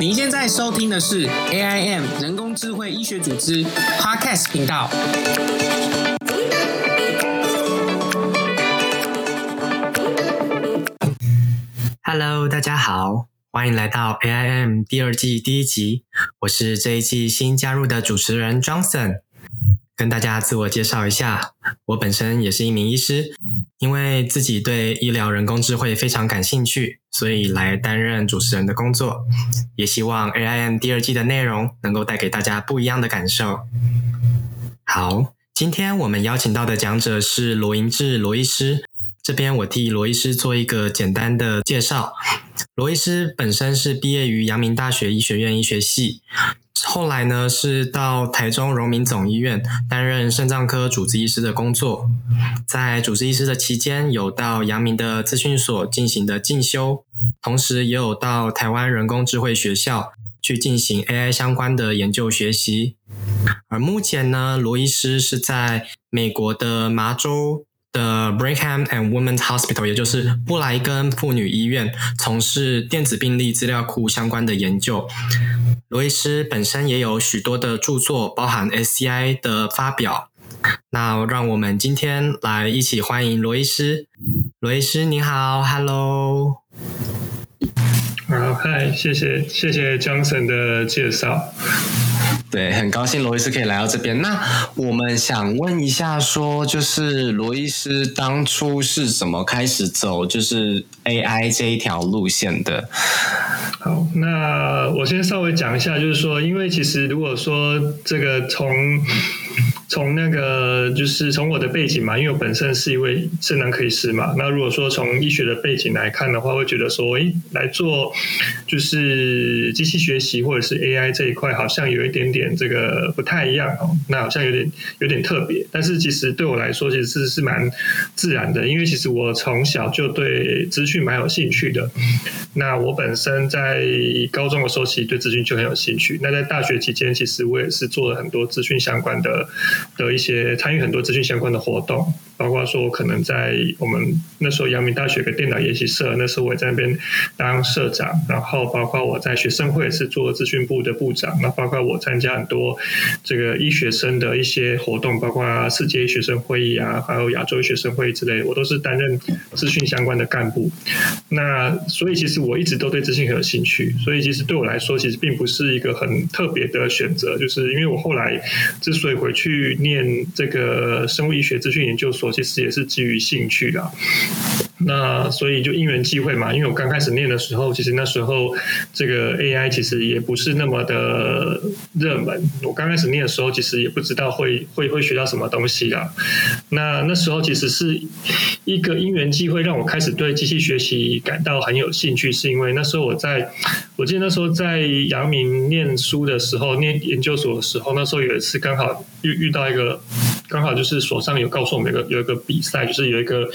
您现在收听的是 AIM 人工智慧医学组织 Podcast 频道。Hello，大家好，欢迎来到 AIM 第二季第一集。我是这一季新加入的主持人 Johnson。跟大家自我介绍一下，我本身也是一名医师，因为自己对医疗人工智慧非常感兴趣，所以来担任主持人的工作。也希望 AIM 第二季的内容能够带给大家不一样的感受。好，今天我们邀请到的讲者是罗银志罗医师，这边我替罗医师做一个简单的介绍。罗医师本身是毕业于阳明大学医学院医学系。后来呢，是到台中荣民总医院担任肾脏科主治医师的工作。在主治医师的期间，有到阳明的资讯所进行的进修，同时也有到台湾人工智慧学校去进行 AI 相关的研究学习。而目前呢，罗医师是在美国的麻州。的 Brigham and Women's Hospital，也就是布莱根妇女医院，从事电子病历资料库相关的研究。罗医师本身也有许多的著作，包含 SCI 的发表。那让我们今天来一起欢迎罗医师。罗医师您好，Hello。好，嗨，谢谢谢谢 Johnson 的介绍。对，很高兴罗医师可以来到这边。那我们想问一下，说就是罗医师当初是怎么开始走就是 AI 这一条路线的？好，那我先稍微讲一下，就是说，因为其实如果说这个从从那个就是从我的背景嘛，因为我本身是一位智能科医师嘛。那如果说从医学的背景来看的话，会觉得说，哎，来做就是机器学习或者是 AI 这一块，好像有一点点这个不太一样哦。那好像有点有点特别，但是其实对我来说，其实是是蛮自然的，因为其实我从小就对资讯蛮有兴趣的。那我本身在高中的时候，其实对资讯就很有兴趣。那在大学期间，其实我也是做了很多资讯相关的。的一些参与很多资讯相关的活动。包括说，可能在我们那时候阳明大学的电脑研习社，那时候我在那边当社长，然后包括我在学生会是做资讯部的部长，那包括我参加很多这个医学生的一些活动，包括世界学生会议啊，还有亚洲学生会议之类，我都是担任资讯相关的干部。那所以其实我一直都对资讯很有兴趣，所以其实对我来说，其实并不是一个很特别的选择，就是因为我后来之所以回去念这个生物医学资讯研究所。其实也是基于兴趣的，那所以就因缘际会嘛。因为我刚开始念的时候，其实那时候这个 AI 其实也不是那么的热门。我刚开始念的时候，其实也不知道会会会学到什么东西啦。那那时候其实是一个因缘际会，让我开始对机器学习感到很有兴趣，是因为那时候我在，我记得那时候在阳明念书的时候，念研究所的时候，那时候有一次刚好遇遇到一个。刚好就是手上有告诉我们一个有一个比赛，就是有一个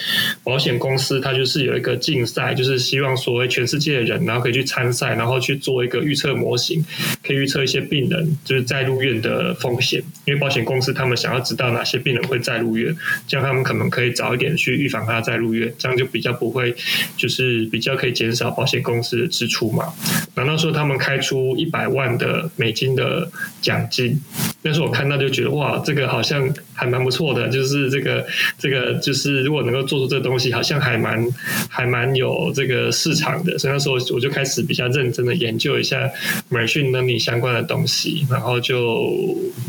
保险公司，它就是有一个竞赛，就是希望所谓全世界的人，然后可以去参赛，然后去做一个预测模型，可以预测一些病人就是在入院的风险。因为保险公司他们想要知道哪些病人会再入院，这样他们可能可以早一点去预防他再入院，这样就比较不会就是比较可以减少保险公司的支出嘛。那那时候他们开出一百万的美金的奖金，那时候我看到就觉得哇，这个好像。还蛮不错的，就是这个这个，就是如果能够做出这东西，好像还蛮还蛮有这个市场的。所以那时候我就开始比较认真的研究一下 machine learning 相关的东西，然后就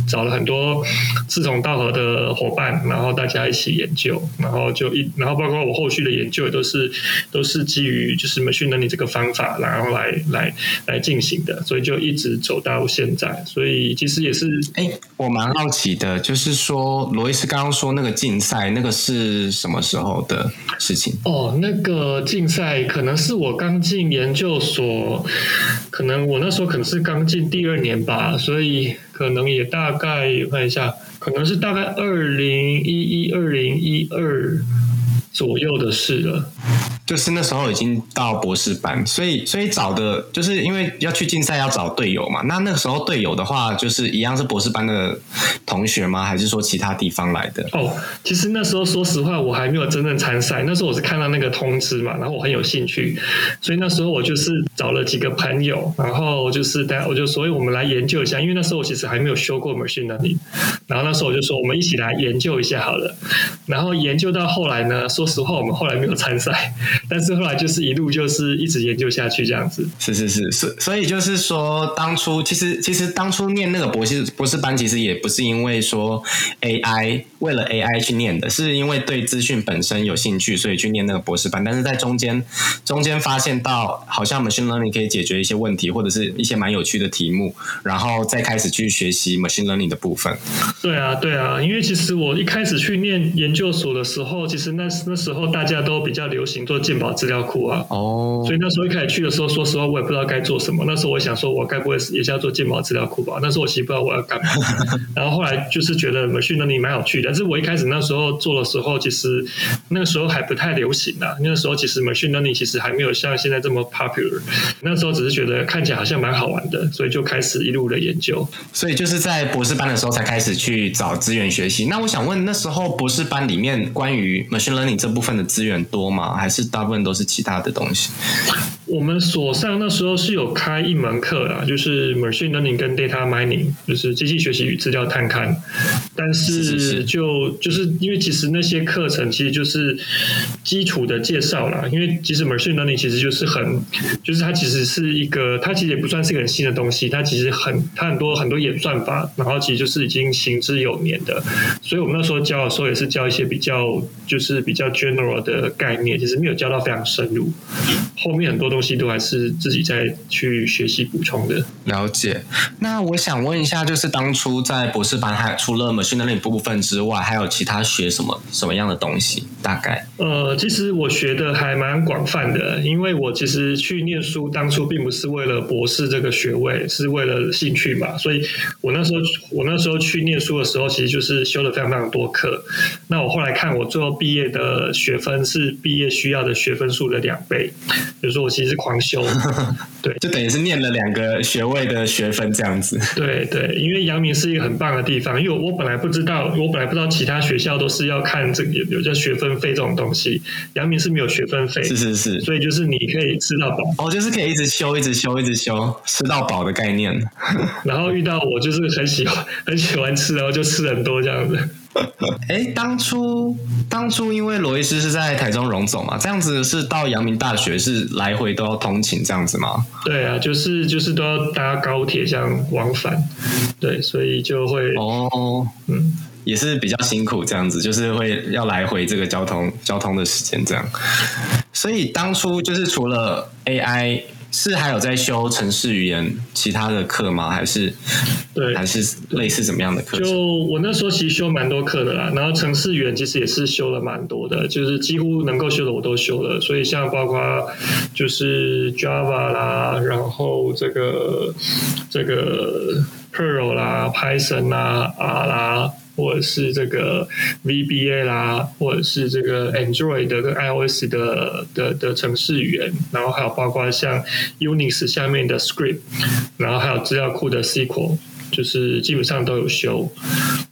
找了很多志同道合的伙伴，然后大家一起研究，然后就一，然后包括我后续的研究也都是都是基于就是 machine learning 这个方法，然后来来来进行的，所以就一直走到现在。所以其实也是，哎，我蛮好奇的，就是说。罗伊斯刚刚说那个竞赛，那个是什么时候的事情？哦，那个竞赛可能是我刚进研究所，可能我那时候可能是刚进第二年吧，所以可能也大概看一下，可能是大概二零一一、二零一二左右的事了。就是那时候已经到博士班，所以所以找的就是因为要去竞赛要找队友嘛。那那时候队友的话，就是一样是博士班的同学吗？还是说其他地方来的？哦，其实那时候说实话，我还没有真正参赛。那时候我是看到那个通知嘛，然后我很有兴趣，所以那时候我就是找了几个朋友，然后就是大家我就所以我们来研究一下，因为那时候我其实还没有修过 machine learning，然后那时候我就说我们一起来研究一下好了。然后研究到后来呢，说实话，我们后来没有参赛。但是后来就是一路就是一直研究下去这样子，是是是是，所以就是说，当初其实其实当初念那个博士博士班，其实也不是因为说 AI 为了 AI 去念的，是因为对资讯本身有兴趣，所以去念那个博士班。但是在中间中间发现到，好像 machine learning 可以解决一些问题，或者是一些蛮有趣的题目，然后再开始去学习 machine learning 的部分。对啊，对啊，因为其实我一开始去念研究所的时候，其实那那时候大家都比较流行做。鉴宝资料库啊，哦，所以那时候一开始去的时候，说实话我也不知道该做什么。那时候我想说，我该不会也是要做鉴宝资料库吧？那时候我其实不知道我要干嘛。然后后来就是觉得 machine learning 蛮有趣的，但是我一开始那时候做的时候，其实那个时候还不太流行啊。那个时候其实 machine learning 其实还没有像现在这么 popular。那时候只是觉得看起来好像蛮好玩的，所以就开始一路的研究。所以就是在博士班的时候才开始去找资源学习。那我想问，那时候博士班里面关于 machine learning 这部分的资源多吗？还是？大部分都是其他的东西。我们所上那时候是有开一门课啦，就是 machine learning 跟 data mining，就是机器学习与资料探勘。但是就就是因为其实那些课程其实就是基础的介绍啦，因为其实 machine learning 其实就是很，就是它其实是一个，它其实也不算是一个很新的东西，它其实很它很多很多演算法，然后其实就是已经行之有年的。所以我们那时候教的时候也是教一些比较就是比较 general 的概念，其实没有教到非常深入。后面很多东西都还是自己在去学习补充的。了解。那我想问一下，就是当初在博士班，还除了 machine learning 部分之外，还有其他学什么什么样的东西？大概？呃，其实我学的还蛮广泛的，因为我其实去念书，当初并不是为了博士这个学位，是为了兴趣嘛。所以我那时候我那时候去念书的时候，其实就是修了非常非常多课。那我后来看，我最后毕业的学分是毕业需要的学分数的两倍。比如说，我其实是狂修，对，就等于是念了两个学位的学分这样子。对对，因为阳明是一个很棒的地方，因为我本来不知道，我本来不知道其他学校都是要看这个有有叫学分费这种东西，阳明是没有学分费，是是是，所以就是你可以吃到饱，哦，就是可以一直修，一直修，一直修，吃到饱的概念。然后遇到我就是很喜欢很喜欢吃，然后就吃很多这样子。哎，当初当初因为罗伊斯是在台中荣总嘛，这样子是到阳明大学是来回都要通勤这样子吗？对啊，就是就是都要搭高铁这样往返，对，所以就会哦，嗯，也是比较辛苦这样子，就是会要来回这个交通交通的时间这样，所以当初就是除了 AI。是还有在修城市语言其他的课吗？还是对，还是类似怎么样的课？就我那时候其实修蛮多课的啦，然后城市语言其实也是修了蛮多的，就是几乎能够修的我都修了。所以像包括就是 Java 啦，然后这个这个 Perl 啦、Python 啦、R 啦。或者是这个 VBA 啦，或者是这个 Android 的跟 iOS 的的的程式语言，然后还有包括像 Unix 下面的 Script，然后还有资料库的 SQL。就是基本上都有修，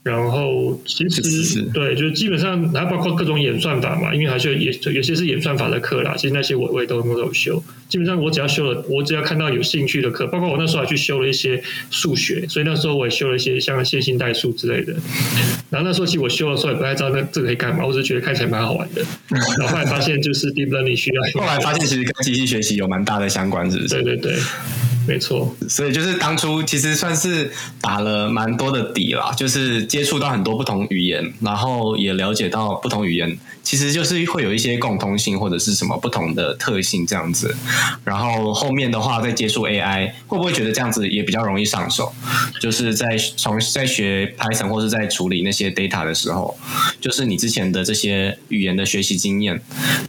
然后其实对，就是基本上还包括各种演算法嘛，因为还是有有些是演算法的课啦。其实那些我我也都都有修。基本上我只要修了，我只要看到有兴趣的课，包括我那时候还去修了一些数学，所以那时候我也修了一些像线性代数之类的。然后那时候其实我修的时候也不太知道那这个可以干嘛，我只是觉得看起来蛮好玩的。然后后来发现就是 deep learning 需要，后来发现其实跟机器学习有蛮大的相关，是不是？对对对。没错，所以就是当初其实算是打了蛮多的底啦，就是接触到很多不同语言，然后也了解到不同语言。其实就是会有一些共通性或者是什么不同的特性这样子，然后后面的话再接触 AI，会不会觉得这样子也比较容易上手？就是在从在学 Python 或是在处理那些 data 的时候，就是你之前的这些语言的学习经验，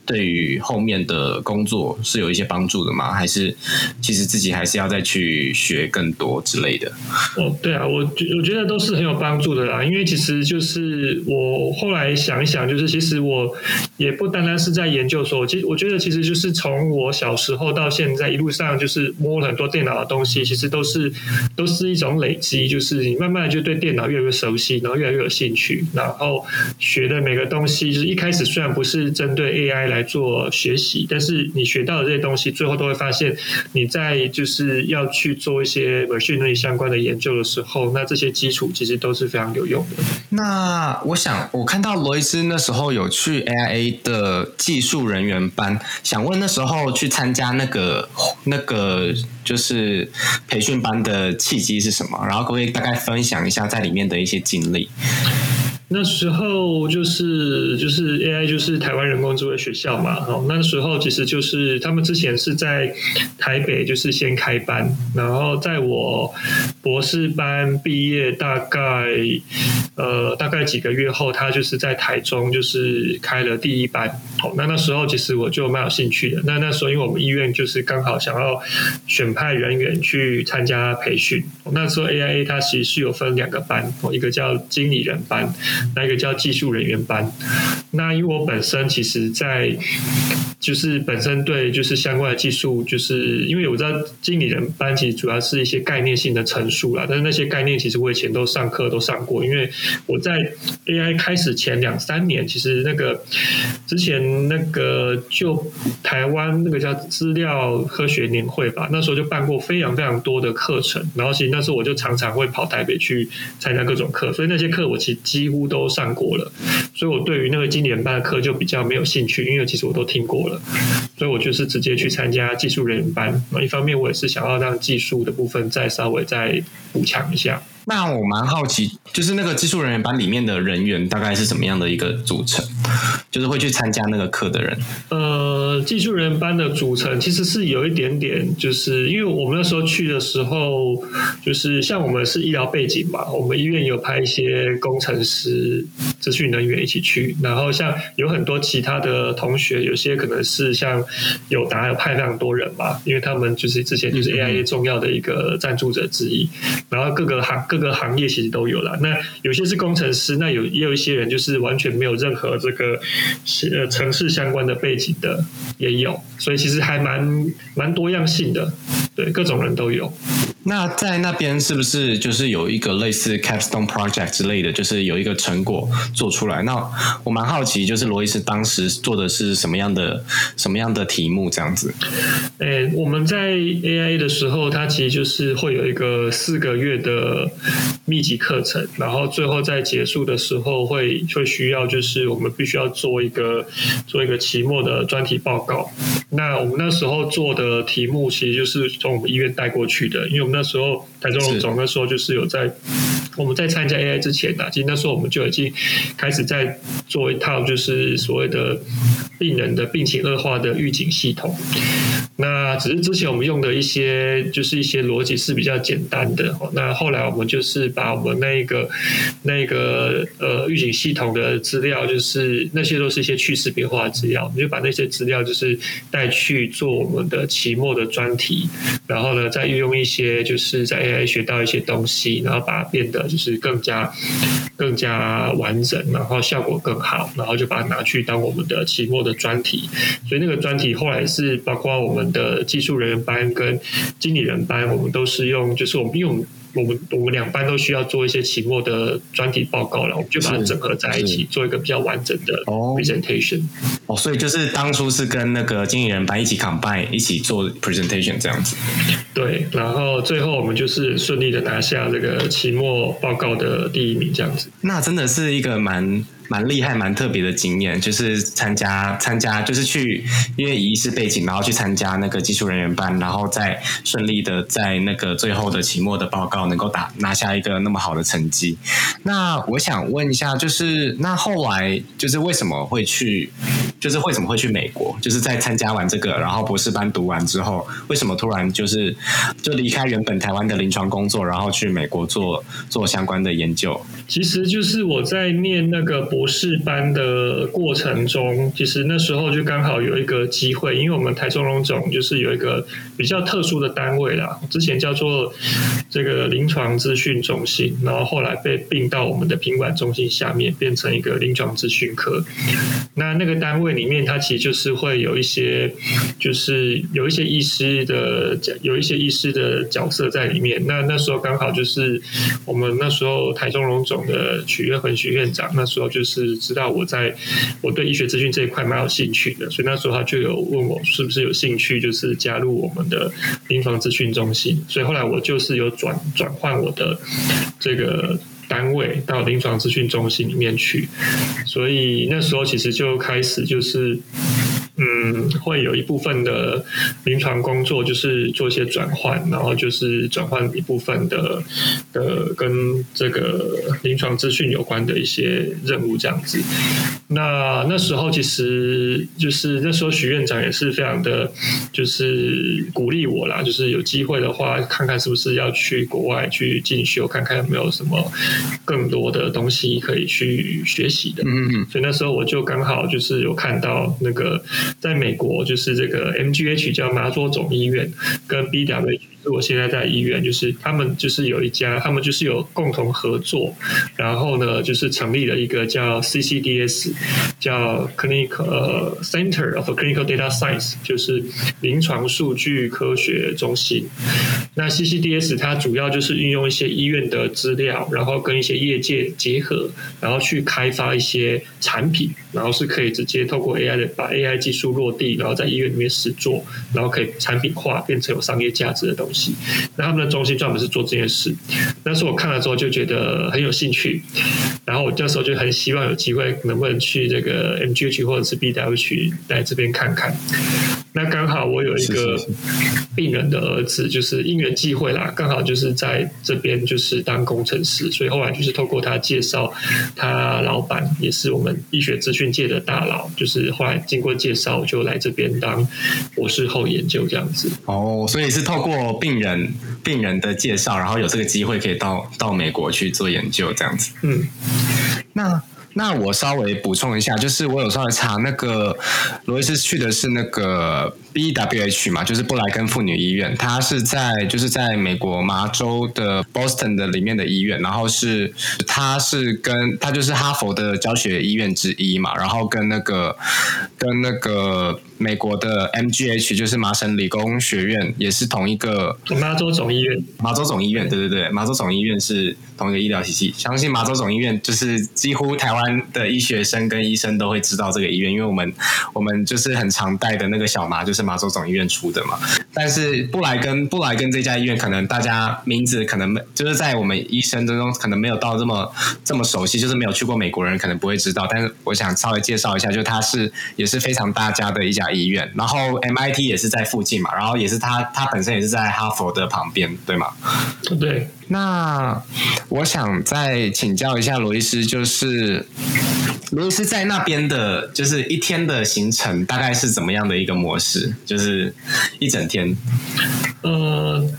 对于后面的工作是有一些帮助的吗？还是其实自己还是要再去学更多之类的？哦，对啊，我我觉得都是很有帮助的啦，因为其实就是我后来想一想，就是其实我。我也不单单是在研究所，其实我觉得其实就是从我小时候到现在一路上就是摸了很多电脑的东西，其实都是都是一种累积，就是你慢慢就对电脑越来越熟悉，然后越来越有兴趣，然后学的每个东西，就是一开始虽然不是针对 AI 来做学习，但是你学到的这些东西，最后都会发现你在就是要去做一些 machine learning 相关的研究的时候，那这些基础其实都是非常有用的。那我想，我看到罗伊斯那时候有去去 AIA 的技术人员班，想问那时候去参加那个那个就是培训班的契机是什么？然后可不可以大概分享一下在里面的一些经历？那时候就是就是 AI 就是台湾人工智慧学校嘛，哦，那时候其实就是他们之前是在台北就是先开班，然后在我博士班毕业大概呃大概几个月后，他就是在台中就是开了第一班，哦，那那时候其实我就蛮有兴趣的。那那时候因为我们医院就是刚好想要选派人员去参加培训，那时候 AIA 它其实是有分两个班，哦，一个叫经理人班。那一个叫技术人员班，那因为我本身其实，在就是本身对就是相关的技术，就是因为我知道经理人班其实主要是一些概念性的陈述啦，但是那些概念其实我以前都上课都上过，因为我在 AI 开始前两三年，其实那个之前那个就台湾那个叫资料科学年会吧，那时候就办过非常非常多的课程，然后其实那时候我就常常会跑台北去参加各种课，所以那些课我其实几乎。都上过了，所以我对于那个经典班的课就比较没有兴趣，因为其实我都听过了，所以我就是直接去参加技术人员班。一方面我也是想要让技术的部分再稍微再补强一下。那我蛮好奇，就是那个技术人员班里面的人员大概是怎么样的一个组成？就是会去参加那个课的人。呃，技术人员班的组成其实是有一点点，就是因为我们那时候去的时候，就是像我们是医疗背景嘛，我们医院有派一些工程师、资讯人员一起去，然后像有很多其他的同学，有些可能是像有达有派非常多人嘛，因为他们就是之前就是 AIA 重要的一个赞助者之一，然后各个行。各个行业其实都有了，那有些是工程师，那有也有一些人就是完全没有任何这个呃城市相关的背景的也有，所以其实还蛮蛮多样性的，对各种人都有。那在那边是不是就是有一个类似 capstone project 之类的，就是有一个成果做出来？那我蛮好奇，就是罗伊斯当时做的是什么样的什么样的题目这样子？诶，我们在 AI 的时候，它其实就是会有一个四个月的密集课程，然后最后在结束的时候会会需要就是我们必须要做一个做一个期末的专题报告。那我们那时候做的题目其实就是从我们医院带过去的，因为我们那时候台中荣总那时候就是有在我们在参加 AI 之前呢，其实那时候我们就已经开始在做一套就是所谓的病人的病情恶化的预警系统。那只是之前我们用的一些就是一些逻辑是比较简单的，那后来我们就就是把我们那个那个呃预警系统的资料，就是那些都是一些去识别化的资料，我们就把那些资料就是带去做我们的期末的专题，然后呢再运用一些就是在 AI 学到一些东西，然后把它变得就是更加更加完整，然后效果更好，然后就把它拿去当我们的期末的专题，所以那个专题后来是包括我们。的技术人员班跟经理人班，我们都是用，就是我们用我们我们两班都需要做一些期末的专题报告了，我们就把它整合在一起，做一个比较完整的 presentation。哦，所以就是当初是跟那个经理人班一起 combine 一起做 presentation 这样子。对，然后最后我们就是顺利的拿下这个期末报告的第一名，这样子。那真的是一个蛮。蛮厉害、蛮特别的经验，就是参加参加，就是去因为以医师背景，然后去参加那个技术人员班，然后再顺利的在那个最后的期末的报告能够打拿下一个那么好的成绩。那我想问一下，就是那后来就是为什么会去，就是为什么会去美国？就是在参加完这个，然后博士班读完之后，为什么突然就是就离开原本台湾的临床工作，然后去美国做做相关的研究？其实就是我在念那个。博士班的过程中，其实那时候就刚好有一个机会，因为我们台中荣总就是有一个比较特殊的单位啦，之前叫做这个临床资讯中心，然后后来被并到我们的品管中心下面，变成一个临床资讯科。那那个单位里面，它其实就是会有一些，就是有一些医师的，有一些医师的角色在里面。那那时候刚好就是我们那时候台中荣总的曲月恒许院长，那时候就是知道我在我对医学资讯这一块蛮有兴趣的，所以那时候他就有问我是不是有兴趣，就是加入我们的临床资讯中心。所以后来我就是有转转换我的这个。单位到临床资讯中心里面去，所以那时候其实就开始就是。嗯，会有一部分的临床工作就是做一些转换，然后就是转换一部分的的跟这个临床资讯有关的一些任务这样子。那那时候其实就是那时候许院长也是非常的，就是鼓励我啦，就是有机会的话，看看是不是要去国外去进修，看看有没有什么更多的东西可以去学习的。嗯嗯。所以那时候我就刚好就是有看到那个。在美国，就是这个 MGH 叫麻州总医院，跟 BWH 我现在在医院，就是他们就是有一家，他们就是有共同合作，然后呢，就是成立了一个叫 CCDS，叫 Clinical Center of Clinical Data Science，就是临床数据科学中心。那 CCDS 它主要就是运用一些医院的资料，然后跟一些业界结合，然后去开发一些产品，然后是可以直接透过 AI 的把 AI 技术落地，然后在医院里面实做，然后可以产品化，变成有商业价值的东西。那他们的中心专门是做这件事。那时候我看了之后就觉得很有兴趣，然后我那时候就很希望有机会能不能去这个 MGH 或者是 BWH 来这边看看。那刚好我有一个病人的儿子，就是因缘际会啦，刚好就是在这边就是当工程师，所以后来就是透过他介绍，他老板也是我们医学资讯界的大佬，就是后来经过介绍就来这边当博士后研究这样子。哦，所以是透过病人病人的介绍，然后有这个机会可以到到美国去做研究这样子。嗯，那。那我稍微补充一下，就是我有稍微查那个罗伊斯去的是那个 BWH 嘛，就是布莱根妇女医院，它是在就是在美国麻州的 Boston 的里面的医院，然后是它是跟它就是哈佛的教学医院之一嘛，然后跟那个跟那个。美国的 MGH 就是麻省理工学院，也是同一个麻州总医院。麻州总医院，对对对，麻州总医院是同一个医疗体系。相信麻州总医院就是几乎台湾的医学生跟医生都会知道这个医院，因为我们我们就是很常带的那个小麻就是麻州总医院出的嘛。但是布莱根布莱根这家医院，可能大家名字可能没就是在我们医生之中可能没有到这么这么熟悉，就是没有去过美国人可能不会知道。但是我想稍微介绍一下，就它是也是非常大家的一家。医院，然后 MIT 也是在附近嘛，然后也是它它本身也是在哈佛的旁边，对吗？对。那我想再请教一下罗医师，就是罗医师在那边的，就是一天的行程大概是怎么样的一个模式？就是一整天。嗯。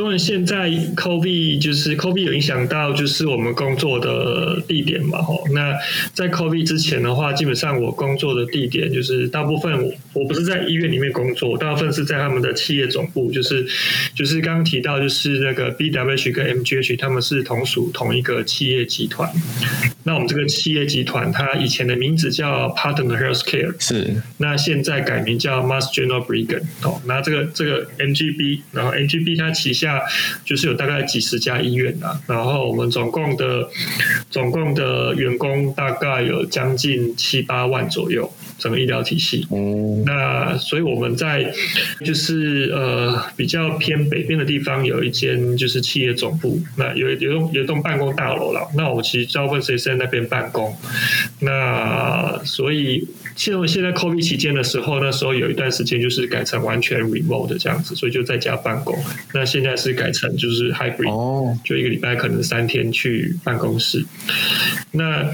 因为现在 COVID 就是 COVID 有影响到就是我们工作的地点嘛，吼。那在 COVID 之前的话，基本上我工作的地点就是大部分我我不是在医院里面工作，大部分是在他们的企业总部，就是就是刚刚提到就是那个 BWH 跟 MGH 他们是同属同一个企业集团。那我们这个企业集团它以前的名字叫 Partner Healthcare，是。那现在改名叫 Mass General Brigham。哦，那这个这个 MGB，然后 MGB 它旗下就是有大概几十家医院啊，然后我们总共的总共的员工大概有将近七八万左右，整个医疗体系。哦，那所以我们在就是呃比较偏北边的地方有一间就是企业总部，那有有栋有栋办公大楼了。那我其实大部分是在那边办公，那所以。现在现在 COVID 期间的时候，那时候有一段时间就是改成完全 remote 的这样子，所以就在家办公。那现在是改成就是 hybrid，哦，就一个礼拜可能三天去办公室。那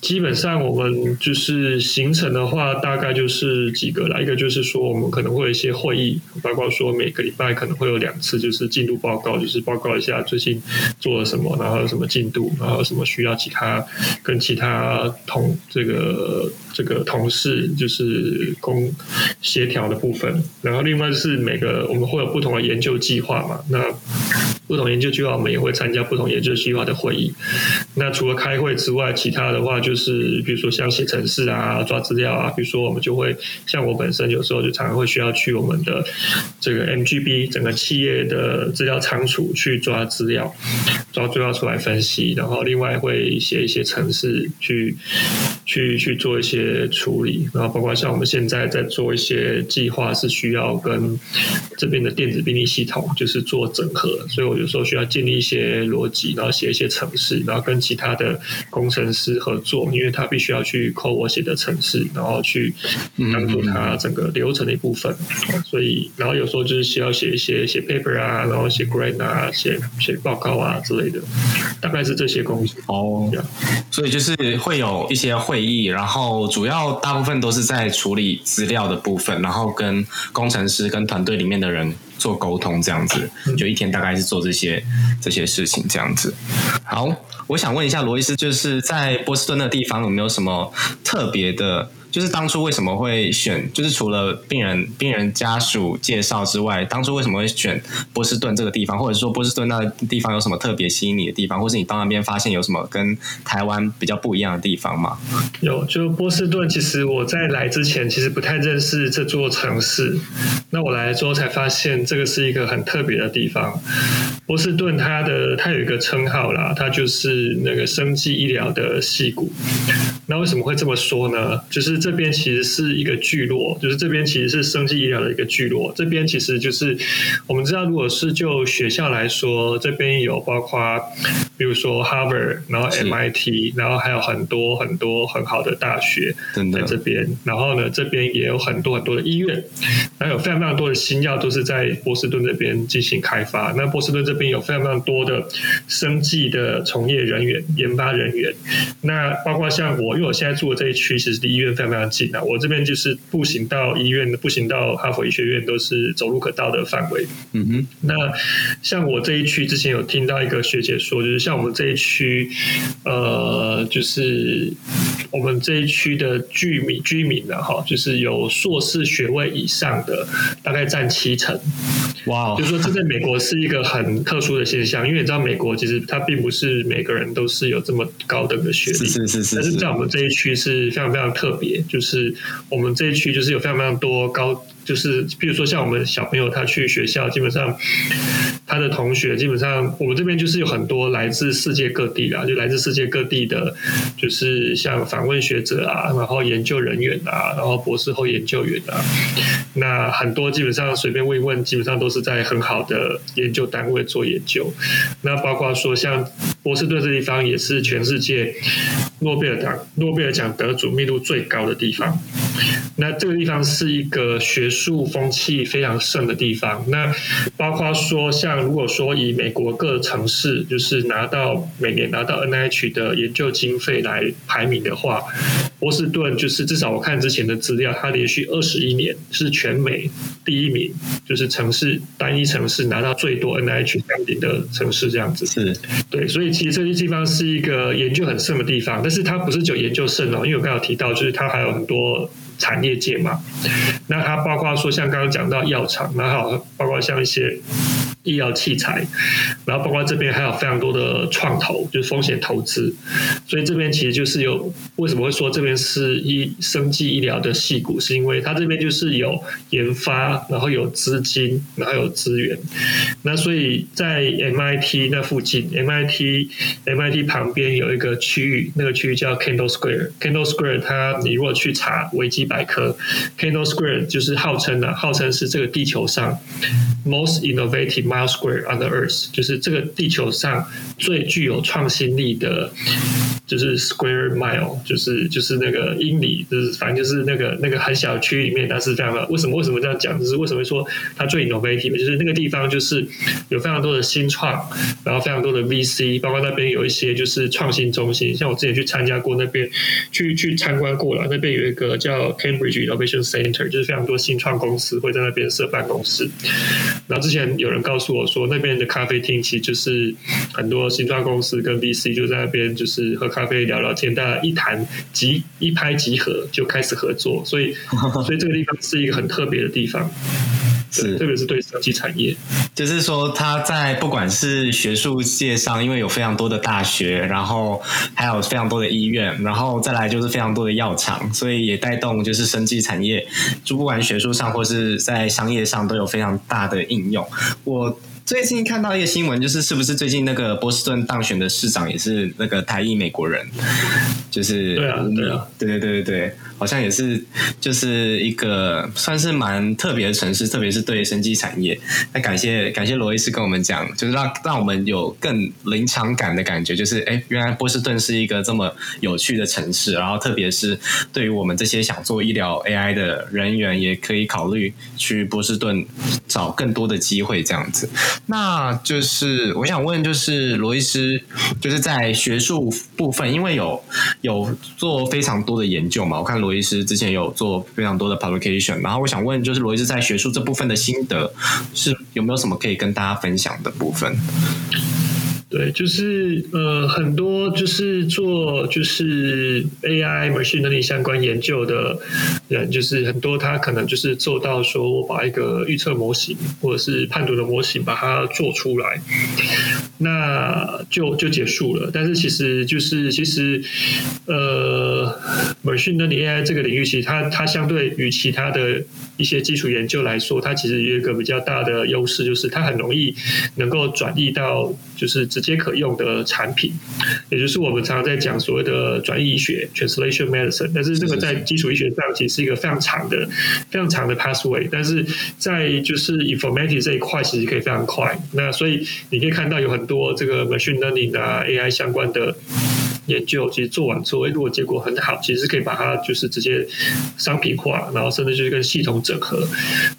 基本上我们就是行程的话，大概就是几个啦。一个就是说，我们可能会有一些会议，包括说每个礼拜可能会有两次，就是进度报告，就是报告一下最近做了什么，然后有什么进度，然后有什么需要其他跟其他同这个这个同事就是工协调的部分。然后另外是每个我们会有不同的研究计划嘛，那。不同研究计划，我们也会参加不同研究计划的会议。那除了开会之外，其他的话就是，比如说像写程式啊、抓资料啊。比如说，我们就会像我本身有时候就常常会需要去我们的这个 MGB 整个企业的资料仓储去抓资料，抓资料出来分析。然后另外会写一些程式去去去做一些处理。然后包括像我们现在在做一些计划，是需要跟这边的电子病历系统就是做整合，所以我。有时候需要建立一些逻辑，然后写一些程式，然后跟其他的工程师合作，因为他必须要去扣我写的程式，然后去帮助他整个流程的一部分。所以，然后有时候就是需要写一些写 paper 啊，然后写 grant 啊，写写报告啊之类的，大概是这些工作。哦，所以就是会有一些会议，然后主要大部分都是在处理资料的部分，然后跟工程师跟团队里面的人。做沟通这样子，就一天大概是做这些这些事情这样子。好，我想问一下罗伊斯，就是在波士顿的地方有没有什么特别的？就是当初为什么会选？就是除了病人病人家属介绍之外，当初为什么会选波士顿这个地方？或者说波士顿那个地方有什么特别吸引你的地方？或是你到那边发现有什么跟台湾比较不一样的地方吗？有，就波士顿，其实我在来之前其实不太认识这座城市。那我来之后才发现，这个是一个很特别的地方。波士顿它的它有一个称号啦，它就是那个生技医疗的戏骨。那为什么会这么说呢？就是这边其实是一个聚落，就是这边其实是生技医疗的一个聚落。这边其实就是我们知道，如果是就学校来说，这边有包括比如说 Harvard，然后 MIT，然后还有很多很多很好的大学在这边。然后呢，这边也有很多很多的医院，还有非常非常多的新药都是在波士顿这边进行开发。那波士顿这边有非常非常多的生技的从业人员、研发人员。那包括像我，因为我现在住的这一区，其实离医院非常。非常近啊！我这边就是步行到医院，步行到哈佛医学院都是走路可到的范围。嗯哼。那像我这一区，之前有听到一个学姐说，就是像我们这一区，呃，就是我们这一区的居民居民的哈，就是有硕士学位以上的，大概占七成。哇！就说这在美国是一个很特殊的现象，因为你知道美国其实它并不是每个人都是有这么高等的学历，是是是。但是在我们这一区是非常非常特别。就是我们这一区，就是有非常非常多高。就是，比如说像我们小朋友他去学校，基本上他的同学基本上，我们这边就是有很多来自世界各地啦，就来自世界各地的，就是像访问学者啊，然后研究人员啊，然后博士后研究员啊，那很多基本上随便问一问，基本上都是在很好的研究单位做研究。那包括说像波士顿这地方，也是全世界诺贝尔奖诺贝尔奖得主密度最高的地方。那这个地方是一个学术。风气非常盛的地方，那包括说，像如果说以美国各城市就是拿到每年拿到 NIH 的研究经费来排名的话，波士顿就是至少我看之前的资料，它连续二十一年是全美第一名，就是城市单一城市拿到最多 NIH 奖金的城市这样子。是对，所以其实这些地方是一个研究很盛的地方，但是它不是只有研究生哦，因为我刚刚提到，就是它还有很多。产业界嘛，那它包括说像刚刚讲到药厂，然后包括像一些。医疗器材，然后包括这边还有非常多的创投，就是风险投资，所以这边其实就是有为什么会说这边是医生技医疗的细股，是因为它这边就是有研发，然后有资金，然后有资源。那所以在 MIT 那附近，MIT MIT 旁边有一个区域，那个区域叫 Kendall Square。Kendall Square 它你如果去查维基百科，Kendall Square 就是号称的，号称是这个地球上 most innovative。Mile square on the earth，就是这个地球上最具有创新力的，就是 square mile，就是就是那个英里，就是反正就是那个那个很小区里面，但是这样的。为什么为什么这样讲？就是为什么说它最 innovative，就是那个地方就是有非常多的新创，然后非常多的 VC，包括那边有一些就是创新中心，像我之前去参加过那边去去参观过了，那边有一个叫 Cambridge Innovation Center，就是非常多新创公司会在那边设办公室。然后之前有人告诉我说，那边的咖啡厅其实就是很多新创公司跟 VC 就在那边就是喝咖啡聊聊天，大家一谈即一拍即合就开始合作，所以 所以这个地方是一个很特别的地方。是，特别是对设计产业，就是说他在不管是学术界上，因为有非常多的大学，然后还有非常多的医院，然后再来就是非常多的药厂，所以也带动就是生技产业，就不管学术上或是在商业上都有非常大的应用。我。最近看到一个新闻，就是是不是最近那个波士顿当选的市长也是那个台裔美国人？就是对啊，对啊，对对对对对，好像也是，就是一个算是蛮特别的城市，特别是对生机产业。那感谢感谢罗伊斯跟我们讲，就是让让我们有更临场感的感觉，就是哎，原来波士顿是一个这么有趣的城市，然后特别是对于我们这些想做医疗 AI 的人员，也可以考虑去波士顿找更多的机会，这样子。那就是我想问，就是罗医师，就是在学术部分，因为有有做非常多的研究嘛，我看罗罗医师之前有做非常多的 publication，然后我想问，就是罗医师在学术这部分的心得，是有没有什么可以跟大家分享的部分？对，就是呃，很多就是做就是 AI machine learning 相关研究的人，就是很多他可能就是做到说我把一个预测模型或者是判读的模型把它做出来，那就就结束了。但是其实就是其实呃，machine learning AI 这个领域，其实它它相对于其他的一些基础研究来说，它其实有一个比较大的优势，就是它很容易能够转移到就是。直接可用的产品，也就是我们常常在讲所谓的转译医学 （translation medicine）。但是这个在基础医学上其实是一个非常长的、非常长的 pathway。但是在就是 informatics 这一块，其实可以非常快。那所以你可以看到有很多这个 machine learning 啊、AI 相关的。研究其实做完之后，哎如果结果很好，其实可以把它就是直接商品化，然后甚至就是跟系统整合。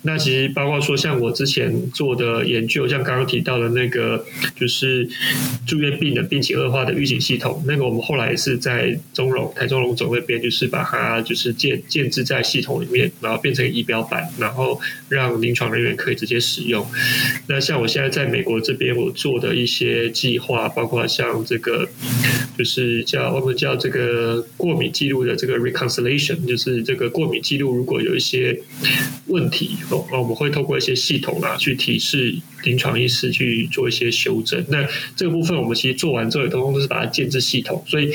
那其实包括说像我之前做的研究，像刚刚提到的那个就是住院病的病情恶化的预警系统，那个我们后来也是在中融台中融总那边，就是把它就是建建置在系统里面，然后变成仪表板，然后让临床人员可以直接使用。那像我现在在美国这边，我做的一些计划，包括像这个就是。叫我们叫这个过敏记录的这个 reconciliation，就是这个过敏记录如果有一些问题哦，那我们会透过一些系统啊去提示临床医师去做一些修正。那这个部分我们其实做完之后，通通都是把它建置系统，所以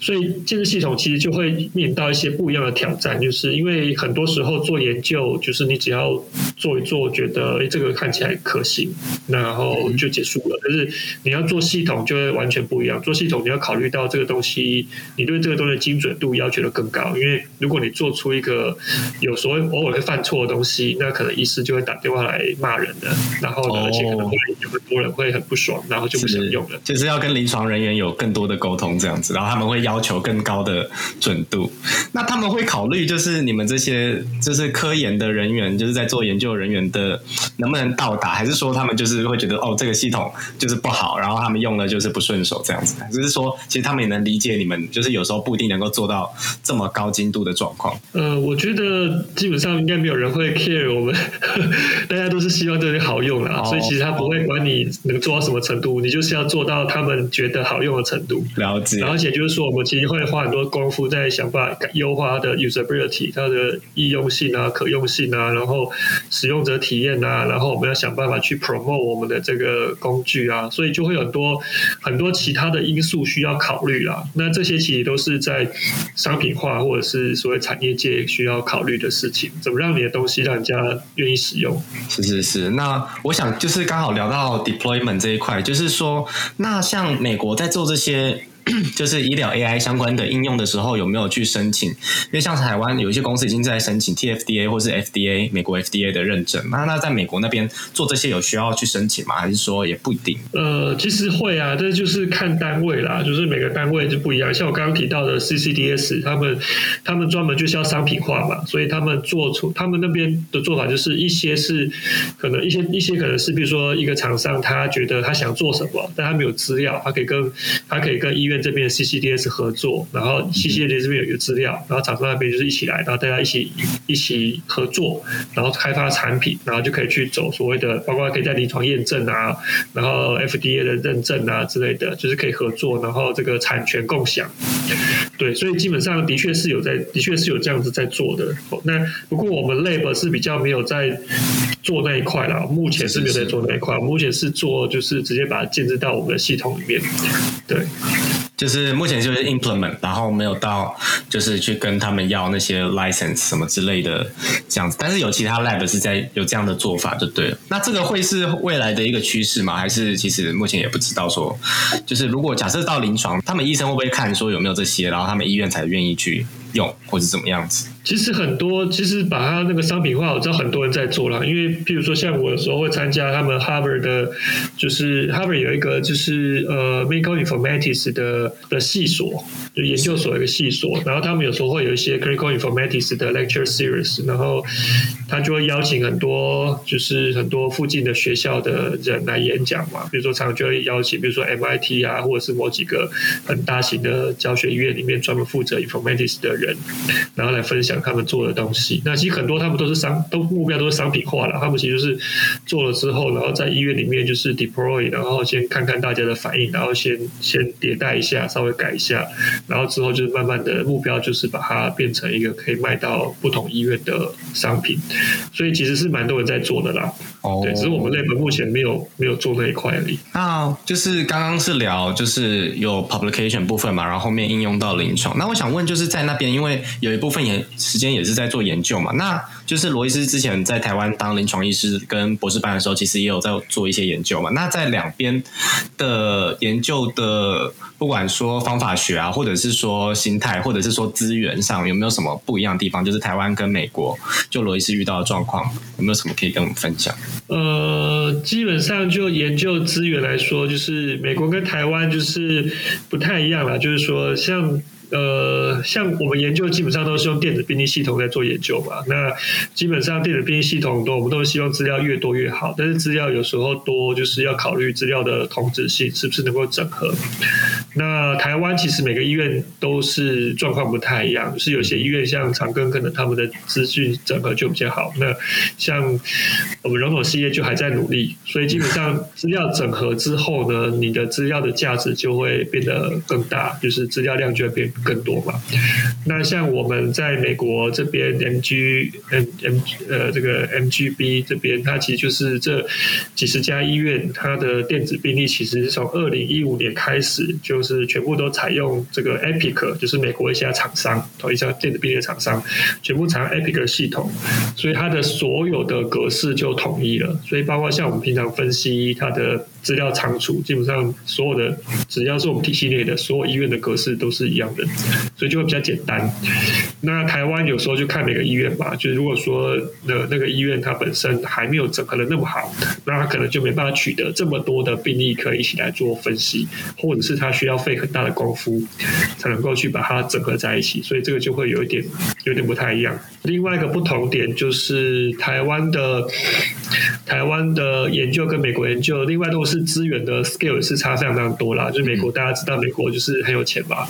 所以建置系统其实就会面临到一些不一样的挑战，就是因为很多时候做研究，就是你只要做一做，觉得哎这个看起来可行，然后就结束了。可是你要做系统，就会完全不一样。做系统你要考虑到。这个东西，你对这个东西的精准度要求的更高，因为如果你做出一个有时候偶尔会犯错的东西，那可能医师就会打电话来骂人的，然后而且可能会有很多人会很不爽，然后就不想用了。就是要跟临床人员有更多的沟通，这样子，然后他们会要求更高的准度。那他们会考虑，就是你们这些就是科研的人员，就是在做研究人员的能不能到达，还是说他们就是会觉得哦，这个系统就是不好，然后他们用了就是不顺手这样子，只是说其实他们。也能理解你们，就是有时候不一定能够做到这么高精度的状况。呃，我觉得基本上应该没有人会 care 我们，大家都是希望这些好用啦，所以其实他不会管你能做到什么程度，你就是要做到他们觉得好用的程度。了解。而且就是说，我们其实会花很多功夫在想办法优化它的 usability，它的易用性啊、可用性啊，然后使用者体验啊，然后我们要想办法去 promote 我们的这个工具啊，所以就会有很多很多其他的因素需要考考。虑啦，那这些其实都是在商品化或者是所谓产业界需要考虑的事情。怎么让你的东西让人家愿意使用？是是是。那我想就是刚好聊到 deployment 这一块，就是说，那像美国在做这些就是医疗 AI 相关的应用的时候，有没有去申请？因为像台湾有一些公司已经在申请 TFDA 或是 FDA 美国 FDA 的认证，那那在美国那边做这些有需要去申请吗？还是说也不一定？呃，其实会啊，这就是看单位啦，就是每个单位就不一样。像我刚刚提到的 CCDS，他们他们专门就是要商品化嘛，所以他们做出他们那边的做法就是一些是可能一些一些可能是比如说一个厂商他觉得他想做什么，但他没有资料，他可以跟他可以跟医院这边的 CCDS 合作，然后 CCDS 这边有一个资料，然后厂商那边就是一起来，然后大家一起一起合作，然后开发产品，然后就可以去走所谓的，包括可以在临床验证啊，然后 FDA 的认证啊之类的，就是可以合作，然后这个产权共享。对，所以基本上的确是有在，的确是有这样子在做的。那不过我们 Lab 是比较没有在做那一块啦，目前是没有在做那一块，目前是做就是直接把它建置到我们的系统里面。对。就是目前就是 implement，然后没有到就是去跟他们要那些 license 什么之类的这样子，但是有其他 lab 是在有这样的做法就对了。那这个会是未来的一个趋势吗？还是其实目前也不知道说，就是如果假设到临床，他们医生会不会看说有没有这些，然后他们医院才愿意去用，或者怎么样子？其实很多，其实把它那个商品化，我知道很多人在做了。因为譬如说，像我有时候会参加他们 Harvard 的，就是 Harvard 有一个就是呃 Medical Informatics 的的系所，就研究所一个系所。然后他们有时候会有一些 Clinical Informatics 的 Lecture Series，然后他就会邀请很多就是很多附近的学校的人来演讲嘛。比如说，常常就会邀请，比如说 MIT 啊，或者是某几个很大型的教学医院里面专门负责 Informatics 的人，然后来分享。讲他们做的东西，那其实很多他们都是商，都目标都是商品化了。他们其实就是做了之后，然后在医院里面就是 deploy，然后先看看大家的反应，然后先先迭代一下，稍微改一下，然后之后就是慢慢的目标就是把它变成一个可以卖到不同医院的商品。所以其实是蛮多人在做的啦。哦，对，只是我们内部目前没有没有做那一块而已。那就是刚刚是聊就是有 publication 部分嘛，然后后面应用到临床。那我想问就是在那边，因为有一部分也。时间也是在做研究嘛，那就是罗医师之前在台湾当临床医师跟博士班的时候，其实也有在做一些研究嘛。那在两边的研究的，不管说方法学啊，或者是说心态，或者是说资源上，有没有什么不一样的地方？就是台湾跟美国，就罗医师遇到的状况，有没有什么可以跟我们分享？呃，基本上就研究资源来说，就是美国跟台湾就是不太一样了。就是说，像。呃，像我们研究基本上都是用电子病历系统在做研究嘛。那基本上电子病历系统多，我们都希望资料越多越好。但是资料有时候多，就是要考虑资料的同质性是不是能够整合。那台湾其实每个医院都是状况不太一样，是有些医院像长庚，可能他们的资讯整合就比较好。那像我们荣总事业就还在努力，所以基本上资料整合之后呢，你的资料的价值就会变得更大，就是资料量就会变。更多嘛？那像我们在美国这边，MG、M、M 呃，这个 MGB 这边，它其实就是这几十家医院，它的电子病历其实是从二零一五年开始，就是全部都采用这个 Epic，就是美国一家厂商，同一家电子病历厂商，全部采用 Epic 系统，所以它的所有的格式就统一了。所以包括像我们平常分析它的资料仓储，基本上所有的只要是我们体系内的所有医院的格式都是一样的。所以就会比较简单。那台湾有时候就看每个医院吧，就如果说那那个医院它本身还没有整合的那么好，那它可能就没办法取得这么多的病例可以一起来做分析，或者是它需要费很大的功夫才能够去把它整合在一起。所以这个就会有一点有点不太一样。另外一个不同点就是台湾的台湾的研究跟美国研究，另外都是资源的 scale 是差非常非常多啦。就美国大家知道，美国就是很有钱嘛？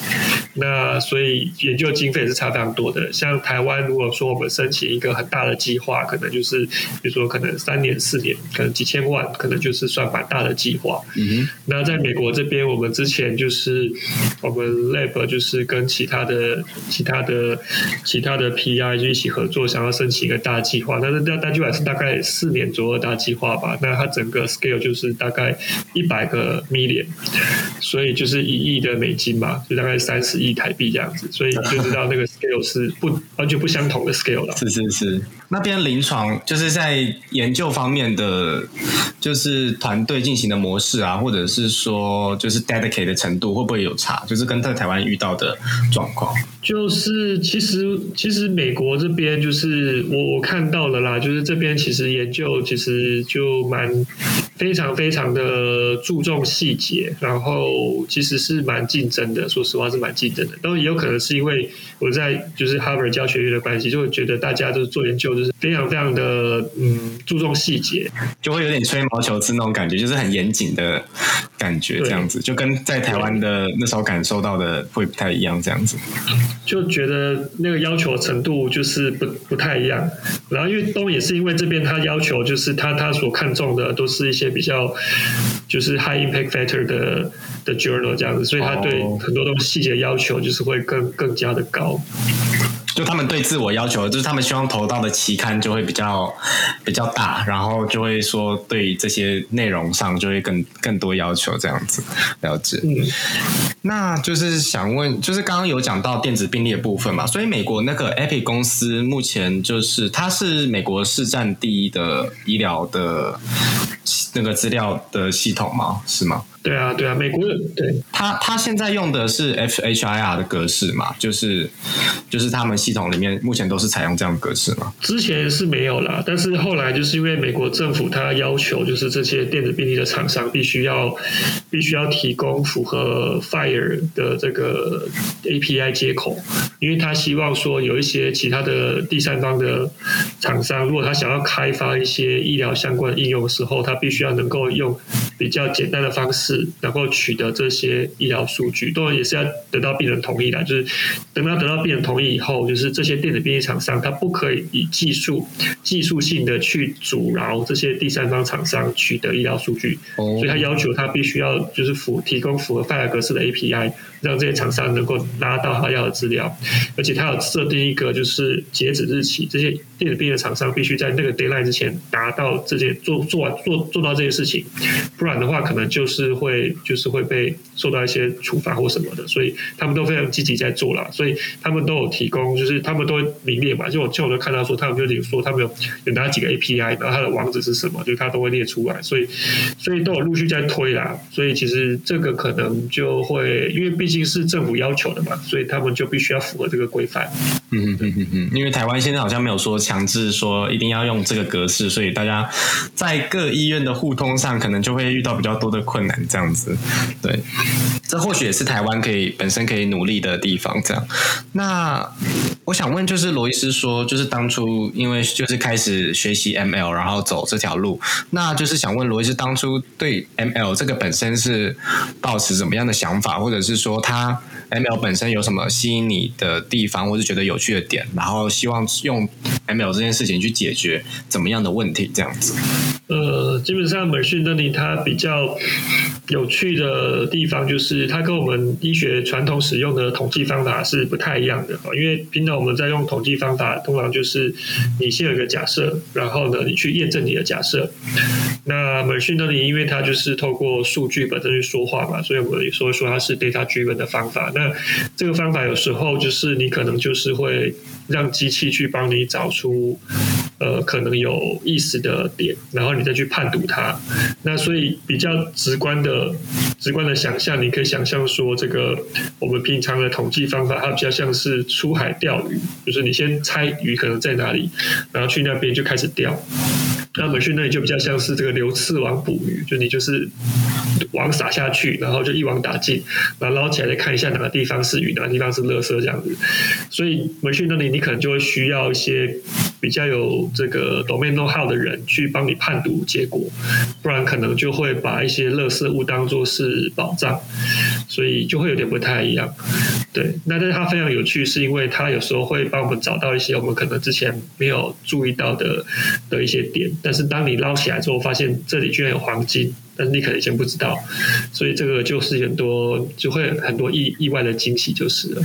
那所以研究经费是差非常多的。像台湾，如果说我们申请一个很大的计划，可能就是比如说可能三年四年，可能几千万，可能就是算蛮大的计划。嗯那在美国这边，我们之前就是我们 lab 就是跟其他的其他的其他的 PI 就一起合作，想要申请一个大计划。但是那大计划是大概四年左右大计划吧。那它整个 scale 就是大概一百个 million，所以就是一亿的美金嘛，就大概三十亿台币这样子。所以你就知道那个 scale 是不完全不相同的 scale 了。是 是是，那边临床就是在研究方面的就是团队进行的模式啊，或者是说就是 dedicate 的程度会不会有差？就是跟在台湾遇到的状况。就是其实其实美国这边就是我我看到了啦，就是这边其实研究其实就蛮非常非常的注重细节，然后其实是蛮竞争的。说实话是蛮竞争的，当然也有可能是因为我在就是 Harvard 教学院的关系，就会觉得大家都是做研究就是非常非常的嗯注重细节，就会有点吹毛求疵那种感觉，就是很严谨的感觉，这样子就跟在台湾的那时候感受到的会不太一样，这样子。就觉得那个要求程度就是不不太一样，然后因为东也是因为这边他要求就是他他所看重的都是一些比较就是 high impact factor 的的 journal 这样子，所以他对很多东西细节要求就是会更更加的高。就他们对自我要求，就是他们希望投到的期刊就会比较比较大，然后就会说对这些内容上就会更更多要求这样子，了解。嗯，那就是想问，就是刚刚有讲到电子病历的部分嘛，所以美国那个 Epic 公司目前就是它是美国市占第一的医疗的那个资料的系统吗？是吗？对啊，对啊，美国的对，他他现在用的是 F H I R 的格式嘛，就是就是他们系统里面目前都是采用这样的格式嘛。之前是没有啦，但是后来就是因为美国政府他要求，就是这些电子病历的厂商必须要必须要提供符合 Fire 的这个 A P I 接口，因为他希望说有一些其他的第三方的厂商，如果他想要开发一些医疗相关的应用的时候，他必须要能够用比较简单的方式。能够取得这些医疗数据，当然也是要得到病人同意的。就是等到得到病人同意以后，就是这些电子病历厂商，它不可以以技术技术性的去阻挠这些第三方厂商取得医疗数据，所以他要求他必须要就是符提供符合 File 格式的 API，让这些厂商能够拿到他要的资料，而且他有设定一个就是截止日期，这些电子病的厂商必须在那个 deadline 之前达到这些做做完做做到这些事情，不然的话可能就是会就是会被受到一些处罚或什么的，所以他们都非常积极在做了，所以他们都有提供，就是他们都会明列嘛，就我就我都看到说，他们就有说他们有有哪几个 API，然后它的网址是什么，就他都会列出来，所以所以都有陆续在推啦，所以其实这个可能就会，因为毕竟是政府要求的嘛，所以他们就必须要符合这个规范。嗯嗯嗯嗯嗯，因为台湾现在好像没有说强制说一定要用这个格式，所以大家在各医院的互通上，可能就会遇到比较多的困难。这样子，对，这或许也是台湾可以本身可以努力的地方。这样，那我想问，就是罗医师说，就是当初因为就是开始学习 ML，然后走这条路，那就是想问罗医师，当初对 ML 这个本身是抱持怎么样的想法，或者是说他 ML 本身有什么吸引你的地方，或是觉得有趣的点，然后希望用 ML 这件事情去解决怎么样的问题？这样子。呃，基本上 machine learning 它比较有趣的地方，就是它跟我们医学传统使用的统计方法是不太一样的因为平常我们在用统计方法，通常就是你先有一个假设，然后呢，你去验证你的假设。那 machine learning 因为它就是透过数据本身去说话嘛，所以我们说说它是 data driven 的方法。那那这个方法有时候就是你可能就是会让机器去帮你找出呃可能有意思的点，然后你再去判读它。那所以比较直观的、直观的想象，你可以想象说，这个我们平常的统计方法，它比较像是出海钓鱼，就是你先猜鱼可能在哪里，然后去那边就开始钓。那美讯那里就比较像是这个流刺网捕鱼，就你就是网撒下去，然后就一网打尽，然后捞起来再看一下哪个地方是鱼，哪个地方是垃圾这样子。所以美讯那里你可能就会需要一些比较有这个 domain know how 的人去帮你判读结果，不然可能就会把一些垃圾物当做是宝藏，所以就会有点不太一样。对，那但是它非常有趣，是因为它有时候会帮我们找到一些我们可能之前没有注意到的的一些点。但是当你捞起来之后，发现这里居然有黄金。但是你可能以前不知道，所以这个就是很多就会很多意意外的惊喜就是了。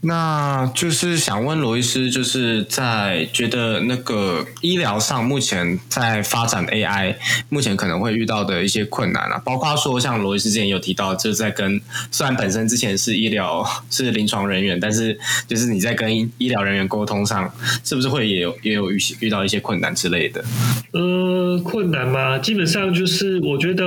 那就是想问罗医师，就是在觉得那个医疗上目前在发展 AI，目前可能会遇到的一些困难啊，包括说像罗医师之前有提到，就是在跟虽然本身之前是医疗 是临床人员，但是就是你在跟医疗人员沟通上，是不是会也有也有遇遇到一些困难之类的？呃，困难吗？基本上就是我觉得。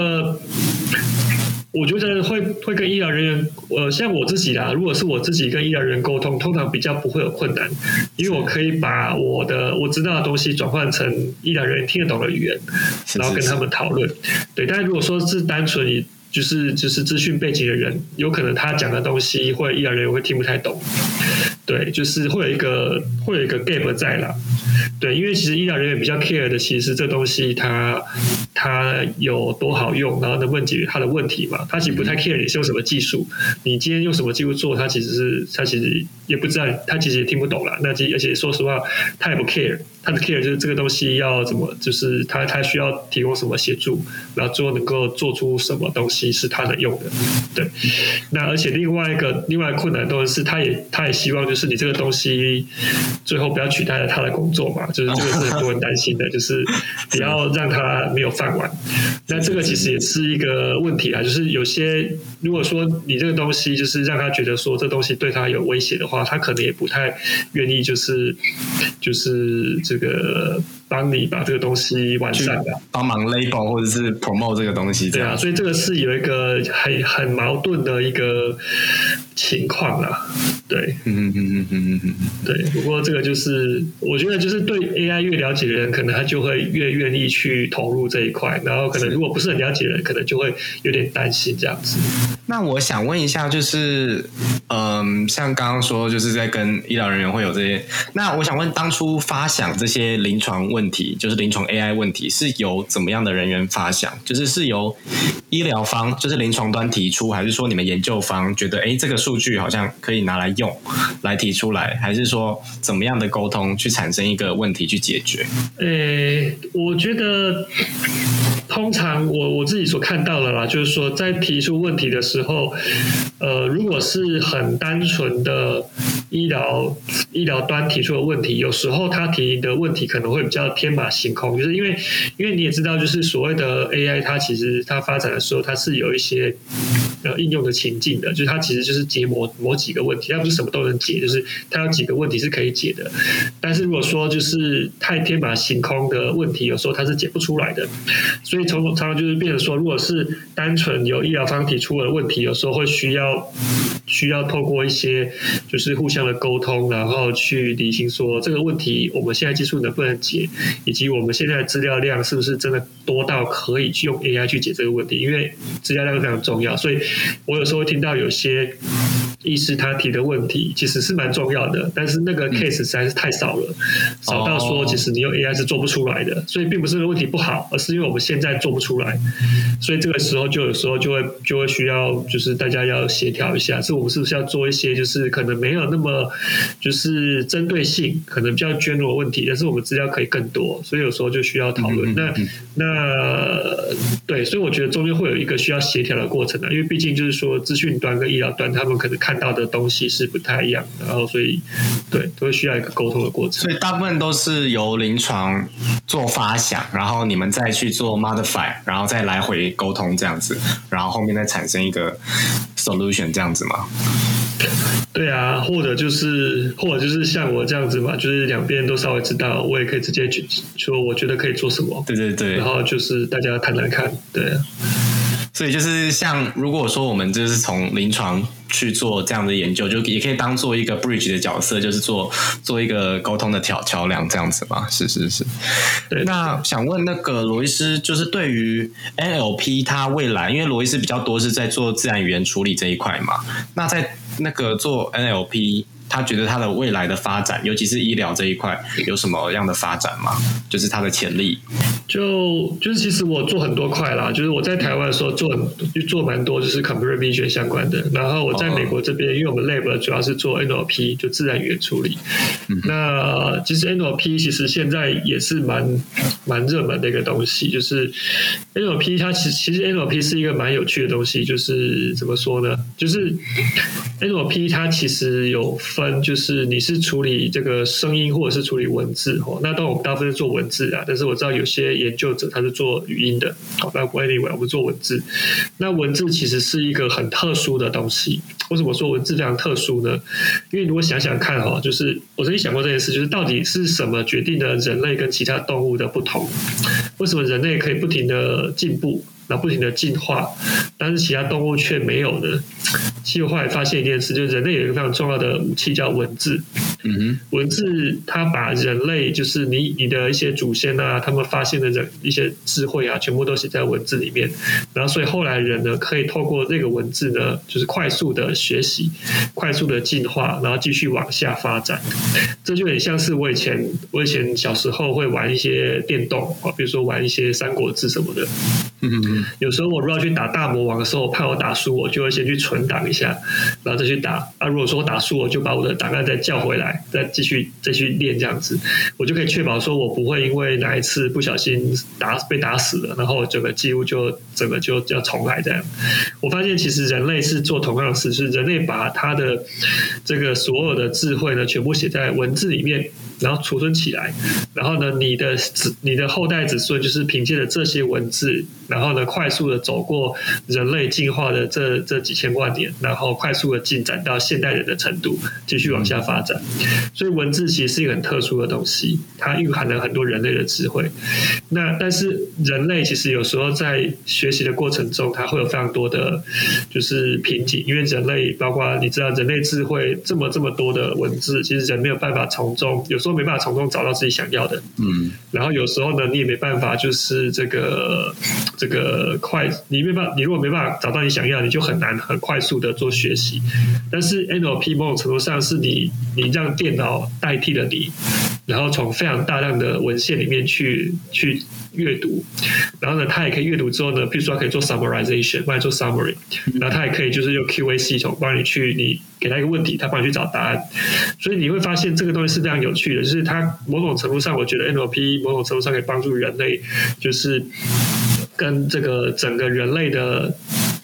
我觉得会会跟医疗人员，呃，像我自己啦，如果是我自己跟医疗人员沟通，通常比较不会有困难，因为我可以把我的我知道的东西转换成医疗人员听得懂的语言，然后跟他们讨论。对，但是如果说是单纯以就是就是资讯背景的人，有可能他讲的东西或医疗人员会听不太懂。对，就是会有一个会有一个 gap 在啦。对，因为其实医疗人员比较 care 的，其实这东西它它有多好用，然后能不能解决他的问题嘛？他其实不太 care 你是用什么技术，你今天用什么技术做，他其实是他其实也不知道，他其实也听不懂了。那而且说实话，他也不 care，他的 care 就是这个东西要怎么，就是他他需要提供什么协助，然后最后能够做出什么东西是他能用的。对，那而且另外一个另外困难东西是，他也他也希望就是你这个东西最后不要取代了他的工作嘛。就是这个是很多人担心的，就是不要让他没有饭碗。那这个其实也是一个问题啊，就是有些如果说你这个东西就是让他觉得说这东西对他有威胁的话，他可能也不太愿意，就是就是这个。帮你把这个东西完善的，帮忙 label 或者是 promote 这个东西，对啊，所以这个是有一个很很矛盾的一个情况啦，对，嗯嗯嗯嗯嗯嗯，对。不过这个就是我觉得就是对 AI 越了解的人，可能他就会越愿意去投入这一块，然后可能如果不是很了解的人，可能就会有点担心这样子。那我想问一下，就是嗯，像刚刚说就是在跟医疗人员会有这些，那我想问当初发想这些临床问。问题就是临床 AI 问题是由怎么样的人员发想？就是是由医疗方，就是临床端提出，还是说你们研究方觉得，哎，这个数数据好像可以拿来用，来提出来，还是说怎么样的沟通去产生一个问题去解决？呃，我觉得通常我我自己所看到的啦，就是说在提出问题的时候，呃，如果是很单纯的医疗医疗端提出的问题，有时候他提的问题可能会比较。天马行空，就是因为，因为你也知道，就是所谓的 AI，它其实它发展的时候，它是有一些呃应用的情境的，就是它其实就是解某某几个问题，它不是什么都能解，就是它有几个问题是可以解的。但是如果说就是太天马行空的问题，有时候它是解不出来的。所以从常常就是变成说，如果是单纯由医疗方提出的问题，有时候会需要需要透过一些就是互相的沟通，然后去理清说这个问题我们现在技术能不能解。以及我们现在的资料量是不是真的多到可以去用 AI 去解这个问题？因为资料量非常重要，所以我有时候会听到有些。医师他提的问题其实是蛮重要的，但是那个 case 实在是太少了，少到说其实你用 AI 是做不出来的。所以并不是问题不好，而是因为我们现在做不出来，所以这个时候就有时候就会就会需要就是大家要协调一下，是我们是不是要做一些就是可能没有那么就是针对性，可能比较 general 问题，但是我们资料可以更多，所以有时候就需要讨论。那那对，所以我觉得中间会有一个需要协调的过程的，因为毕竟就是说资讯端跟医疗端他们可能看。看到的东西是不太一样，然后所以对都会需要一个沟通的过程。所以大部分都是由临床做发想，然后你们再去做 modify，然后再来回沟通这样子，然后后面再产生一个 solution 这样子吗？对啊，或者就是或者就是像我这样子嘛，就是两边都稍微知道，我也可以直接去说，我觉得可以做什么。对对对，然后就是大家谈谈看，对。所以就是像如果说我们就是从临床去做这样的研究，就也可以当做一个 bridge 的角色，就是做做一个沟通的桥桥梁这样子嘛。是是是。对。那想问那个罗伊斯，就是对于 NLP 它未来，因为罗伊斯比较多是在做自然语言处理这一块嘛，那在那个做 NLP。他觉得他的未来的发展，尤其是医疗这一块，有什么样的发展吗？就是他的潜力。就就是其实我做很多块啦，就是我在台湾的时候做就做蛮多，就是 computer vision 相关的。然后我在美国这边，因为我们 lab 主要是做 NLP，就自然语言处理。那其实 NLP 其实现在也是蛮蛮热门的一个东西，就是 NLP 它其实其实 NLP 是一个蛮有趣的东西，就是怎么说呢？就是 NLP 它其实有分。分，就是你是处理这个声音或者是处理文字哦。那当然我们大部分是做文字啊，但是我知道有些研究者他是做语音的。好，那 anyway 我们做文字，那文字其实是一个很特殊的东西。为什么说文字非常特殊呢？因为如果想想看哈，就是我曾经想过这件事，就是到底是什么决定了人类跟其他动物的不同？为什么人类可以不停的进步？然后不停的进化，但是其他动物却没有呢？其实后来发现一件事，就是人类有一个非常重要的武器叫文字。嗯哼，文字它把人类就是你你的一些祖先啊，他们发现的人一些智慧啊，全部都写在文字里面。然后所以后来人呢，可以透过这个文字呢，就是快速的学习，快速的进化，然后继续往下发展。这就很像是我以前我以前小时候会玩一些电动啊，比如说玩一些三国志什么的。嗯哼，有时候我如果要去打大魔王的时候，我怕我打输，我就会先去存档一下，然后再去打。啊，如果说我打输，我就把我的档案再叫回来，再继续再去练这样子，我就可以确保说我不会因为哪一次不小心打被打死了，然后整个记录就整个就要重来这样。我发现其实人类是做同样的事，是人类把他的这个所有的智慧呢，全部写在文字里面。然后储存起来，然后呢，你的子、你的后代子孙就是凭借着这些文字，然后呢，快速的走过人类进化的这这几千万年，然后快速的进展到现代人的程度，继续往下发展。所以文字其实是一个很特殊的东西，它蕴含了很多人类的智慧。那但是人类其实有时候在学习的过程中，它会有非常多的，就是瓶颈，因为人类包括你知道，人类智慧这么这么多的文字，其实人没有办法从中有时候。都没办法从中找到自己想要的，嗯，然后有时候呢，你也没办法，就是这个这个快，你没办法，你如果没办法找到你想要，你就很难很快速的做学习。但是 NLP 某种程度上是你，你让电脑代替了你，然后从非常大量的文献里面去去。阅读，然后呢，它也可以阅读之后呢，比如说可以做 summarization，帮你做 summary，然后它也可以就是用 QA 系统帮你去，你给他一个问题，他帮你去找答案。所以你会发现这个东西是非常有趣的，就是它某种程度上，我觉得 NLP 某种程度上可以帮助人类，就是跟这个整个人类的。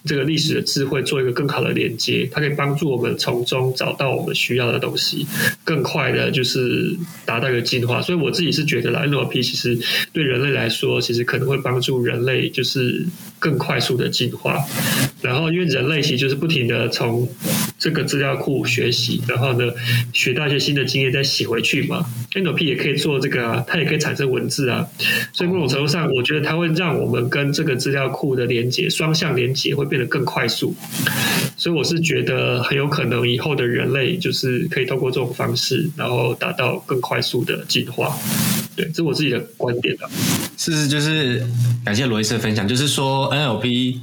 这个历史的智慧做一个更好的连接，它可以帮助我们从中找到我们需要的东西，更快的就是达到一个进化。所以我自己是觉得，NLP 其实对人类来说，其实可能会帮助人类就是更快速的进化。然后，因为人类其实就是不停的从这个资料库学习，然后呢学到一些新的经验再洗回去嘛。NLP 也可以做这个啊，它也可以产生文字啊。所以某种程度上，我觉得它会让我们跟这个资料库的连接双向连接会变。得更快速，所以我是觉得很有可能以后的人类就是可以透过这种方式，然后达到更快速的进化。对，这是我自己的观点的。是，就是感谢罗伊斯的分享，就是说 NLP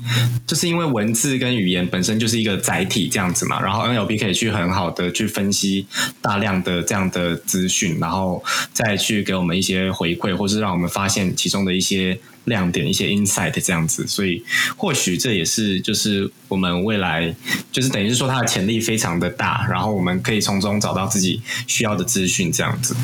就是因为文字跟语言本身就是一个载体这样子嘛，然后 NLP 可以去很好的去分析大量的这样的资讯，然后再去给我们一些回馈，或是让我们发现其中的一些。亮点一些 insight 这样子，所以或许这也是就是我们未来就是等于是说它的潜力非常的大，然后我们可以从中找到自己需要的资讯这样子。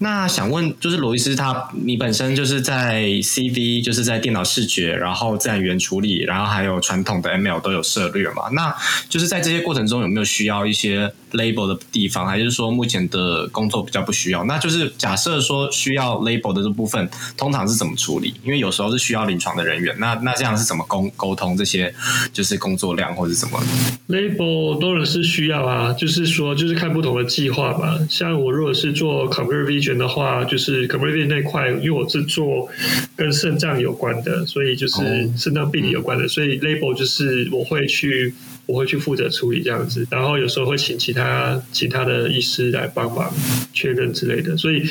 那想问就是罗伊斯他你本身就是在 CV 就是在电脑视觉，然后在语言处理，然后还有传统的 ML 都有涉猎嘛？那就是在这些过程中有没有需要一些 label 的地方，还是说目前的工作比较不需要？那就是假设说需要 label 的这部分，通常是怎么处理？因为有时候是需要临床的人员，那那这样是怎么沟沟通这些就是工作量或者什么？Label 当然是需要啊，就是说就是看不同的计划嘛。像我如果是做 computer vision 的话，就是 computer vision 那块，因为我是做跟肾脏有关的，所以就是肾脏病理有关的，所以 label 就是我会去。我会去负责处理这样子，然后有时候会请其他其他的医师来帮忙确认之类的。所以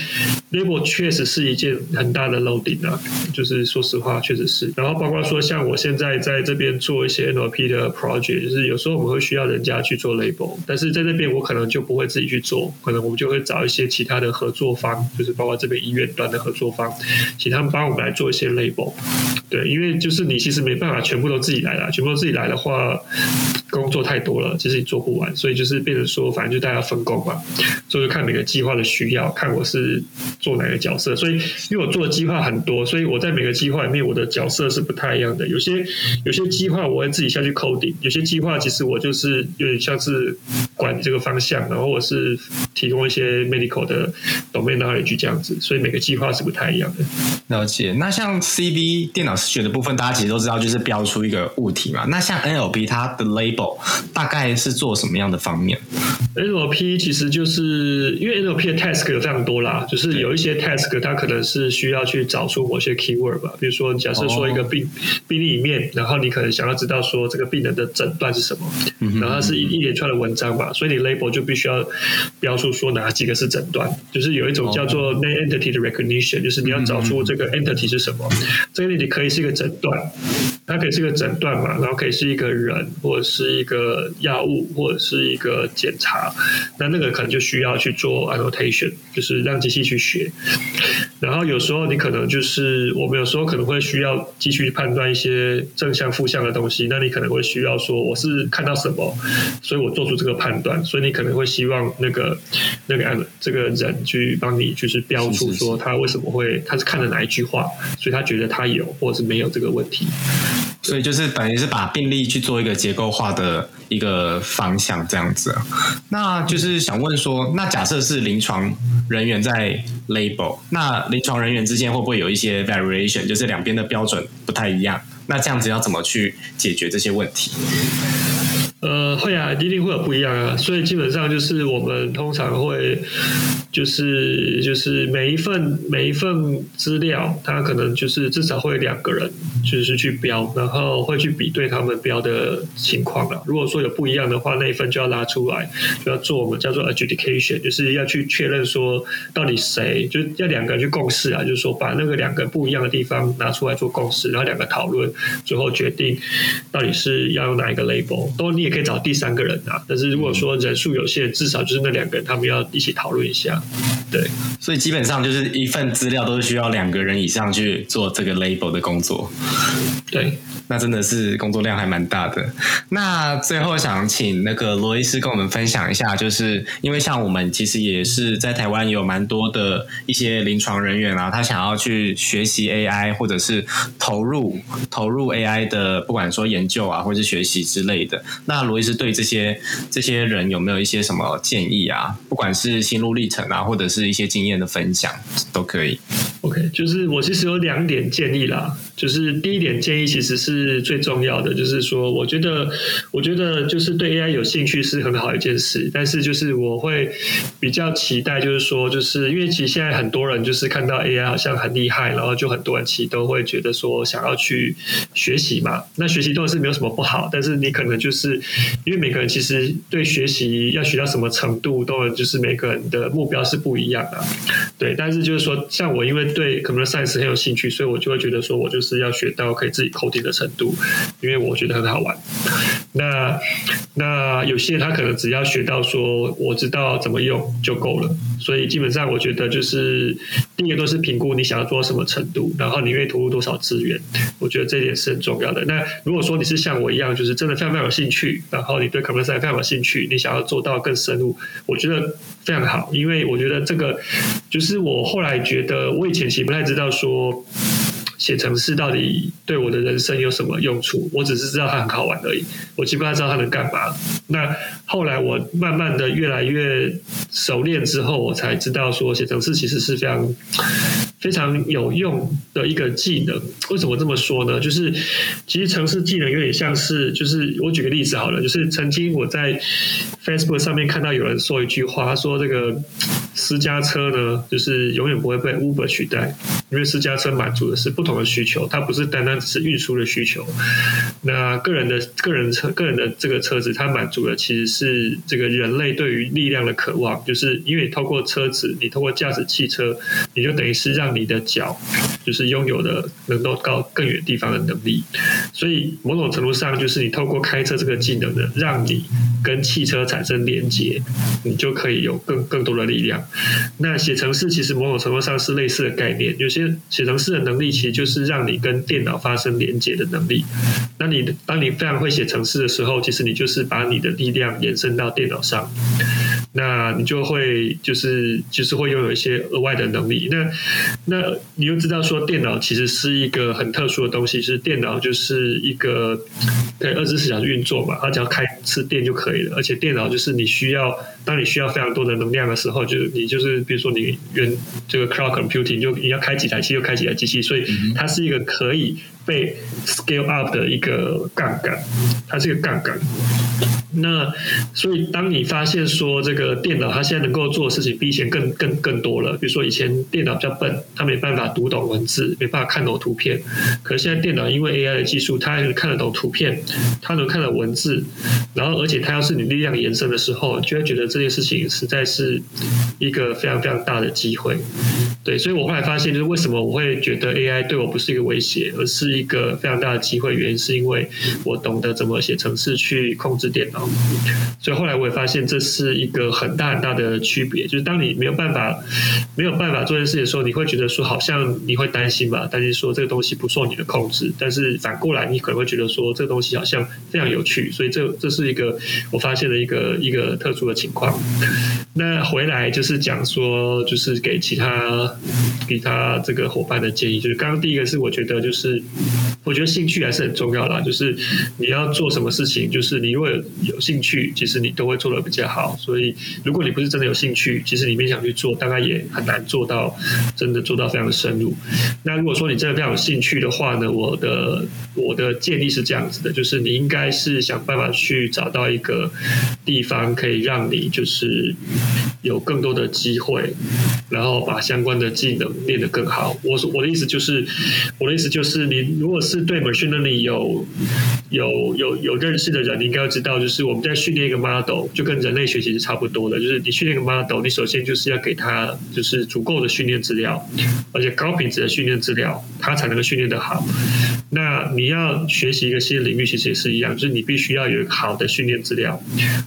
label 确实是一件很大的 loading 啊，就是说实话，确实是。然后包括说像我现在在这边做一些 NLP 的 project，就是有时候我们会需要人家去做 label，但是在这边我可能就不会自己去做，可能我们就会找一些其他的合作方，就是包括这边医院端的合作方，请他们帮我们来做一些 label。对，因为就是你其实没办法全部都自己来啦，全部都自己来的话，go 工作太多了，其实也做不完，所以就是变成说，反正就大家分工嘛，所以看每个计划的需要，看我是做哪个角色。所以因为我做的计划很多，所以我在每个计划里面，我的角色是不太一样的。有些有些计划我会自己下去 coding，有些计划其实我就是有点像是管这个方向，然后我是提供一些 medical 的 domain knowledge 这样子，所以每个计划是不太一样的。了解。那像 CB 电脑视觉的部分，大家其实都知道，就是标出一个物体嘛。那像 NLP 它的 label 大概是做什么样的方面？NLP 其实就是因为 NLP 的 task 有非常多啦，就是有一些 task 它可能是需要去找出某些 keyword 吧，比如说假设说一个病、病例里面，然后你可能想要知道说这个病人的诊断是什么，然后它是一一连串的文章嘛，所以你 label 就必须要标出说哪几个是诊断，就是有一种叫做 name entity 的 recognition，就是你要找出这个 entity 是什么，这个 entity 可以是一个诊断。它可以是一个诊断嘛，然后可以是一个人，或者是一个药物，或者是一个检查。那那个可能就需要去做 annotation，就是让机器去学。然后有时候你可能就是我们有时候可能会需要继续判断一些正向、负向的东西。那你可能会需要说我是看到什么，所以我做出这个判断。所以你可能会希望那个那个这个人去帮你就是标出说他为什么会他是看了哪一句话，所以他觉得他有或者是没有这个问题。所以就是等于是把病例去做一个结构化的一个方向，这样子。那就是想问说，那假设是临床人员在 label，那临床人员之间会不会有一些 variation，就是两边的标准不太一样？那这样子要怎么去解决这些问题？呃，会啊，一定会有不一样啊，所以基本上就是我们通常会，就是就是每一份每一份资料，它可能就是至少会有两个人就是去标，然后会去比对他们标的情况了。如果说有不一样的话，那一份就要拉出来，就要做我们叫做 adjudication，就是要去确认说到底谁，就要两个人去共识啊，就是说把那个两个不一样的地方拿出来做共识，然后两个讨论，最后决定到底是要用哪一个 label。都你也可以找第三个人啊，但是如果说人数有限，至少就是那两个人他们要一起讨论一下。对，所以基本上就是一份资料都是需要两个人以上去做这个 label 的工作。对，那真的是工作量还蛮大的。那最后想请那个罗医师跟我们分享一下，就是因为像我们其实也是在台湾有蛮多的一些临床人员啊，他想要去学习 AI 或者是投入投入 AI 的，不管说研究啊或者是学习之类的。那罗医师对这些这些人有没有一些什么建议啊？不管是心路历程啊，或者是一些经验的分享都可以。OK，就是我其实有两点建议啦，就是第一点建议其实是最重要的，就是说我觉得我觉得就是对 AI 有兴趣是很好一件事，但是就是我会比较期待，就是说就是因为其实现在很多人就是看到 AI 好像很厉害，然后就很多人其实都会觉得说想要去学习嘛，那学习当然是没有什么不好，但是你可能就是因为每个人其实对学习要学到什么程度，都有就是每个人的目标是不一样的，对，但是就是说像我因为对 computer science 很有兴趣，所以我就会觉得说我就是要学到可以自己 coding 的程度，因为我觉得很好玩。那那有些他可能只要学到说我知道怎么用就够了，所以基本上我觉得就是第一个都是评估你想要做到什么程度，然后你愿意投入多少资源，我觉得这一点是很重要的。那如果说你是像我一样，就是真的非常非常有兴趣，然后你对 c o m p e t i t i 非常有兴趣，你想要做到更深入，我觉得非常好，因为我觉得这个就是我后来觉得，我以前其实不太知道说。写程式到底对我的人生有什么用处？我只是知道它很好玩而已，我基本上知道它能干嘛。那后来我慢慢的越来越熟练之后，我才知道说写程式其实是非常非常有用的一个技能。为什么这么说呢？就是其实程式技能有点像是，就是我举个例子好了，就是曾经我在 Facebook 上面看到有人说一句话，他说这个私家车呢，就是永远不会被 Uber 取代，因为私家车满足的是不同的需求，它不是单单只是运输的需求。那个人的个人车个人的这个车子，它满足的其实是这个人类对于力量的渴望，就是因为你透过车子，你透过驾驶汽车，你就等于是让你的脚就是拥有了能够到更远地方的能力。所以某种程度上，就是你透过开车这个技能的，让你跟汽车产生连接，你就可以有更更多的力量。那写程式其实某种程度上是类似的概念，有些写程式的能力其实就是让你跟电脑发生连接的能力。那你当你非常会写程式的时候，其实你就是把你的力量延伸到电脑上。那你就会就是就是会拥有一些额外的能力。那那你又知道说电脑其实是一个很特殊的东西，是电脑就是一个可以二十四小时运作嘛，它只要开一次电就可以了。而且电脑就是你需要，当你需要非常多的能量的时候，就你就是比如说你原这个 cloud computing 就你要开几台机就开几台机器，所以它是一个可以被 scale up 的一个杠杆，它是一个杠杆。那所以，当你发现说这个电脑它现在能够做的事情比以前更更更多了，比如说以前电脑比较笨，它没办法读懂文字，没办法看懂图片。可是现在电脑因为 AI 的技术，它能看得懂图片，它能看懂文字，然后而且它要是你力量延伸的时候，就会觉得这件事情实在是一个非常非常大的机会。对，所以我后来发现，就是为什么我会觉得 AI 对我不是一个威胁，而是一个非常大的机会。原因是因为我懂得怎么写程式去控制电脑。所以后来我也发现，这是一个很大很大的区别。就是当你没有办法没有办法做这件事情的时候，你会觉得说，好像你会担心吧？担心说这个东西不受你的控制。但是反过来，你可能会觉得说，这个东西好像非常有趣。所以这这是一个我发现的一个一个特殊的情况。那回来就是讲说，就是给其他。给他这个伙伴的建议就是，刚刚第一个是我觉得就是，Mm-hmm. 我觉得兴趣还是很重要啦。就是你要做什么事情，就是你如果有兴趣，其实你都会做的比较好。所以如果你不是真的有兴趣，其实你勉强去做，大概也很难做到真的做到非常的深入。那如果说你真的非常有兴趣的话呢，我的我的建议是这样子的，就是你应该是想办法去找到一个地方，可以让你就是有更多的机会，然后把相关的。技能练得更好。我说我的意思就是，我的意思就是，你如果是对 machine learning 有有有有认识的人，你应该要知道，就是我们在训练一个 model，就跟人类学习是差不多的。就是你训练一个 model，你首先就是要给他就是足够的训练资料，而且高品质的训练资料，它才能够训练得好。那你要学习一个新的领域，其实也是一样，就是你必须要有好的训练资料。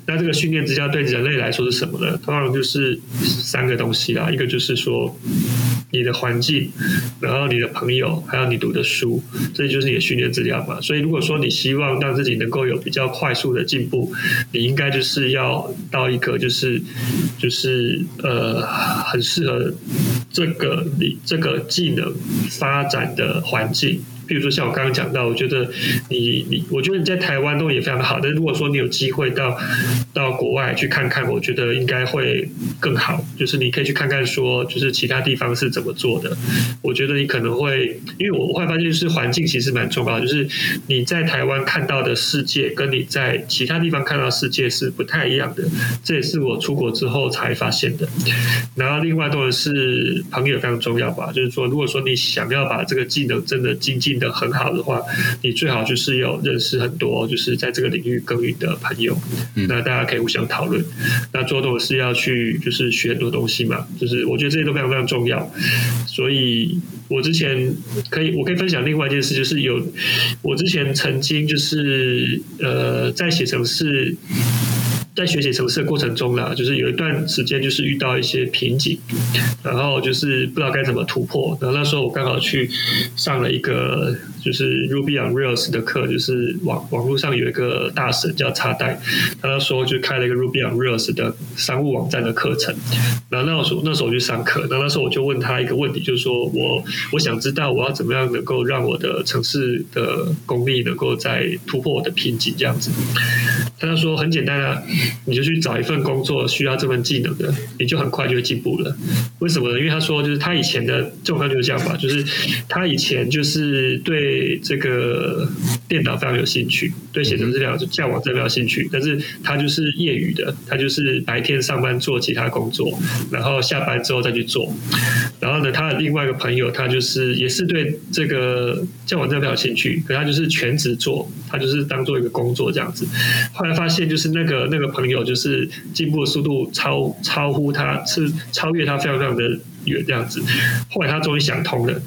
那这个训练资料对人类来说是什么呢？通常就是三个东西啦，一个就是说。你的环境，然后你的朋友，还有你读的书，这就是你的训练质量嘛。所以，如果说你希望让自己能够有比较快速的进步，你应该就是要到一个就是就是呃很适合这个你这个技能发展的环境。比如说像我刚刚讲到，我觉得你你，我觉得你在台湾都也非常的好。但如果说你有机会到到国外去看看，我觉得应该会更好。就是你可以去看看，说就是其他地方是怎么做的。我觉得你可能会，因为我会发现，就是环境其实蛮重要。就是你在台湾看到的世界，跟你在其他地方看到世界是不太一样的。这也是我出国之后才发现的。然后另外当然是朋友非常重要吧。就是说，如果说你想要把这个技能真的精进。的很好的话，你最好就是有认识很多就是在这个领域耕耘的朋友，那大家可以互相讨论。那做董是要去就是学很多东西嘛，就是我觉得这些都非常非常重要。所以我之前可以我可以分享另外一件事，就是有我之前曾经就是呃在写程式。在学习城市的过程中呢，就是有一段时间就是遇到一些瓶颈，然后就是不知道该怎么突破。然后那时候我刚好去上了一个就是 Ruby on Rails 的课，就是网网络上有一个大神叫插袋，他说就开了一个 Ruby on Rails 的商务网站的课程。然后那时候那时候我去上课，然后那时候我就问他一个问题，就是说我我想知道我要怎么样能够让我的城市的功力能够再突破我的瓶颈这样子。他就说很简单啊。你就去找一份工作需要这份技能的，你就很快就会进步了。为什么呢？因为他说，就是他以前的状况就是这样吧，就是他以前就是对对这个电脑非常有兴趣，对写程式料、架网站非常有兴趣，但是他就是业余的，他就是白天上班做其他工作，然后下班之后再去做。然后呢，他的另外一个朋友，他就是也是对这个架网站非常有兴趣，可他就是全职做，他就是当做一个工作这样子。后来发现，就是那个那个。朋友就是进步的速度超超乎他，是超越他非常非常的远这样子。后来他终于想通了，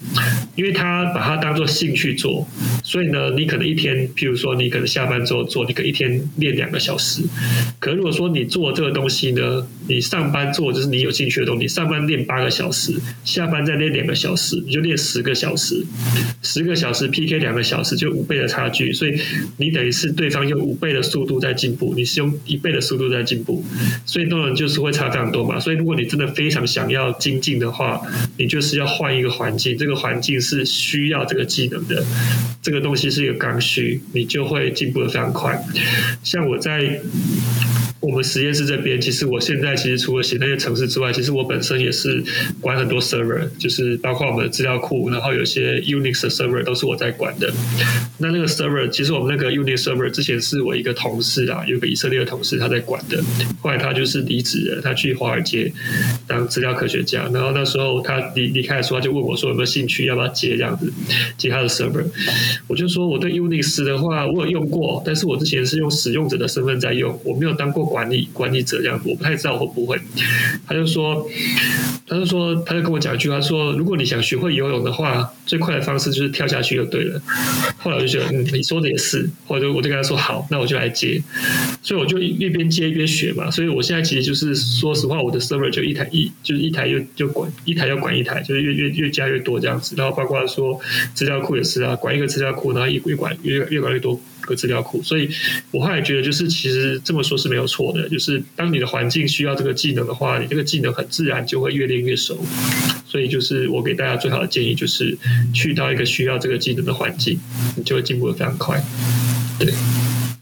因为他把它当做兴趣做，所以呢，你可能一天，譬如说你可能下班之后做，你可以一天练两个小时。可如果说你做这个东西呢，你上班做就是你有兴趣的东西，上班练八个小时，下班再练两个小时，你就练十个小时，十个小时 PK 两个小时就五倍的差距，所以你等于是对方用五倍的速度在进步，你是用一倍的速度在进步，所以当然就是会差非常多嘛。所以如果你真的非常想要精进的话，你就是要换一个环境，这个环境是需要这个技能的，这个东西是一个刚需，你就会进步的非常快。像我在。我们实验室这边，其实我现在其实除了写那些程式之外，其实我本身也是管很多 server，就是包括我们的资料库，然后有些 Unix 的 server 都是我在管的。那那个 server，其实我们那个 Unix server 之前是我一个同事啊，有个以色列的同事他在管的，后来他就是离职了，他去华尔街当资料科学家。然后那时候他离离开的时候，他就问我说有没有兴趣，要不要接这样子接他的 server。我就说我对 Unix 的话，我有用过，但是我之前是用使用者的身份在用，我没有当过。管理管理者这样子，我不太知道会不会。他就说，他就说，他就跟我讲一句，他说：“如果你想学会游泳的话，最快的方式就是跳下去就对了。”后来我就觉得，嗯，你说的也是。后来我就跟他说：“好，那我就来接。”所以我就一边接一边学嘛。所以我现在其实就是说实话，我的 server 就一台一就是一台又就管一台要管一台，就是越越越加越多这样子。然后包括说资料库也是啊，管一个资料库，然后一越管越越管越多。个资料库，所以我后来觉得，就是其实这么说是没有错的。就是当你的环境需要这个技能的话，你这个技能很自然就会越练越熟。所以就是我给大家最好的建议，就是去到一个需要这个技能的环境，你就会进步的非常快。对。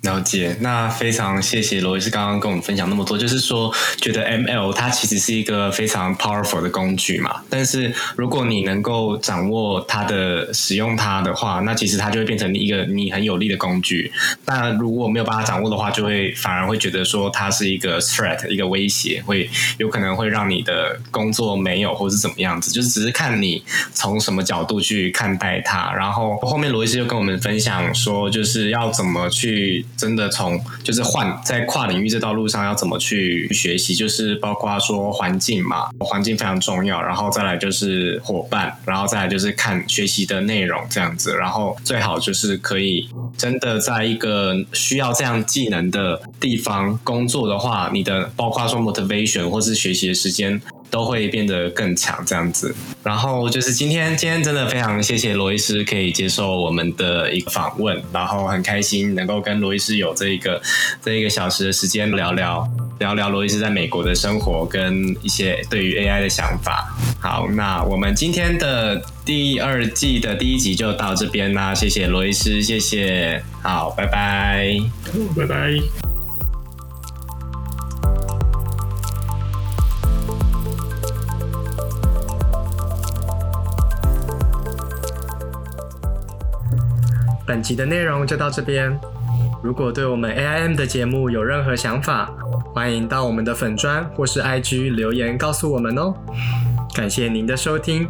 了解，那非常谢谢罗伊斯刚刚跟我们分享那么多，就是说觉得 ML 它其实是一个非常 powerful 的工具嘛，但是如果你能够掌握它的使用它的话，那其实它就会变成一个你很有力的工具。那如果没有办法掌握的话，就会反而会觉得说它是一个 threat，一个威胁，会有可能会让你的工作没有或是怎么样子，就是只是看你从什么角度去看待它。然后后面罗伊斯就跟我们分享说，就是要怎么去。真的从就是换在跨领域这道路上要怎么去学习，就是包括说环境嘛，环境非常重要，然后再来就是伙伴，然后再来就是看学习的内容这样子，然后最好就是可以真的在一个需要这样技能的地方工作的话，你的包括说 motivation 或是学习的时间。都会变得更强，这样子。然后就是今天，今天真的非常谢谢罗医师可以接受我们的一个访问，然后很开心能够跟罗医师有这一个这一个小时的时间聊聊聊聊罗医师在美国的生活跟一些对于 AI 的想法。好，那我们今天的第二季的第一集就到这边啦，谢谢罗医师，谢谢，好，拜拜，拜拜。本集的内容就到这边。如果对我们 AIM 的节目有任何想法，欢迎到我们的粉砖或是 IG 留言告诉我们哦。感谢您的收听。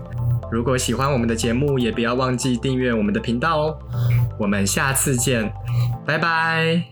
如果喜欢我们的节目，也不要忘记订阅我们的频道哦。我们下次见，拜拜。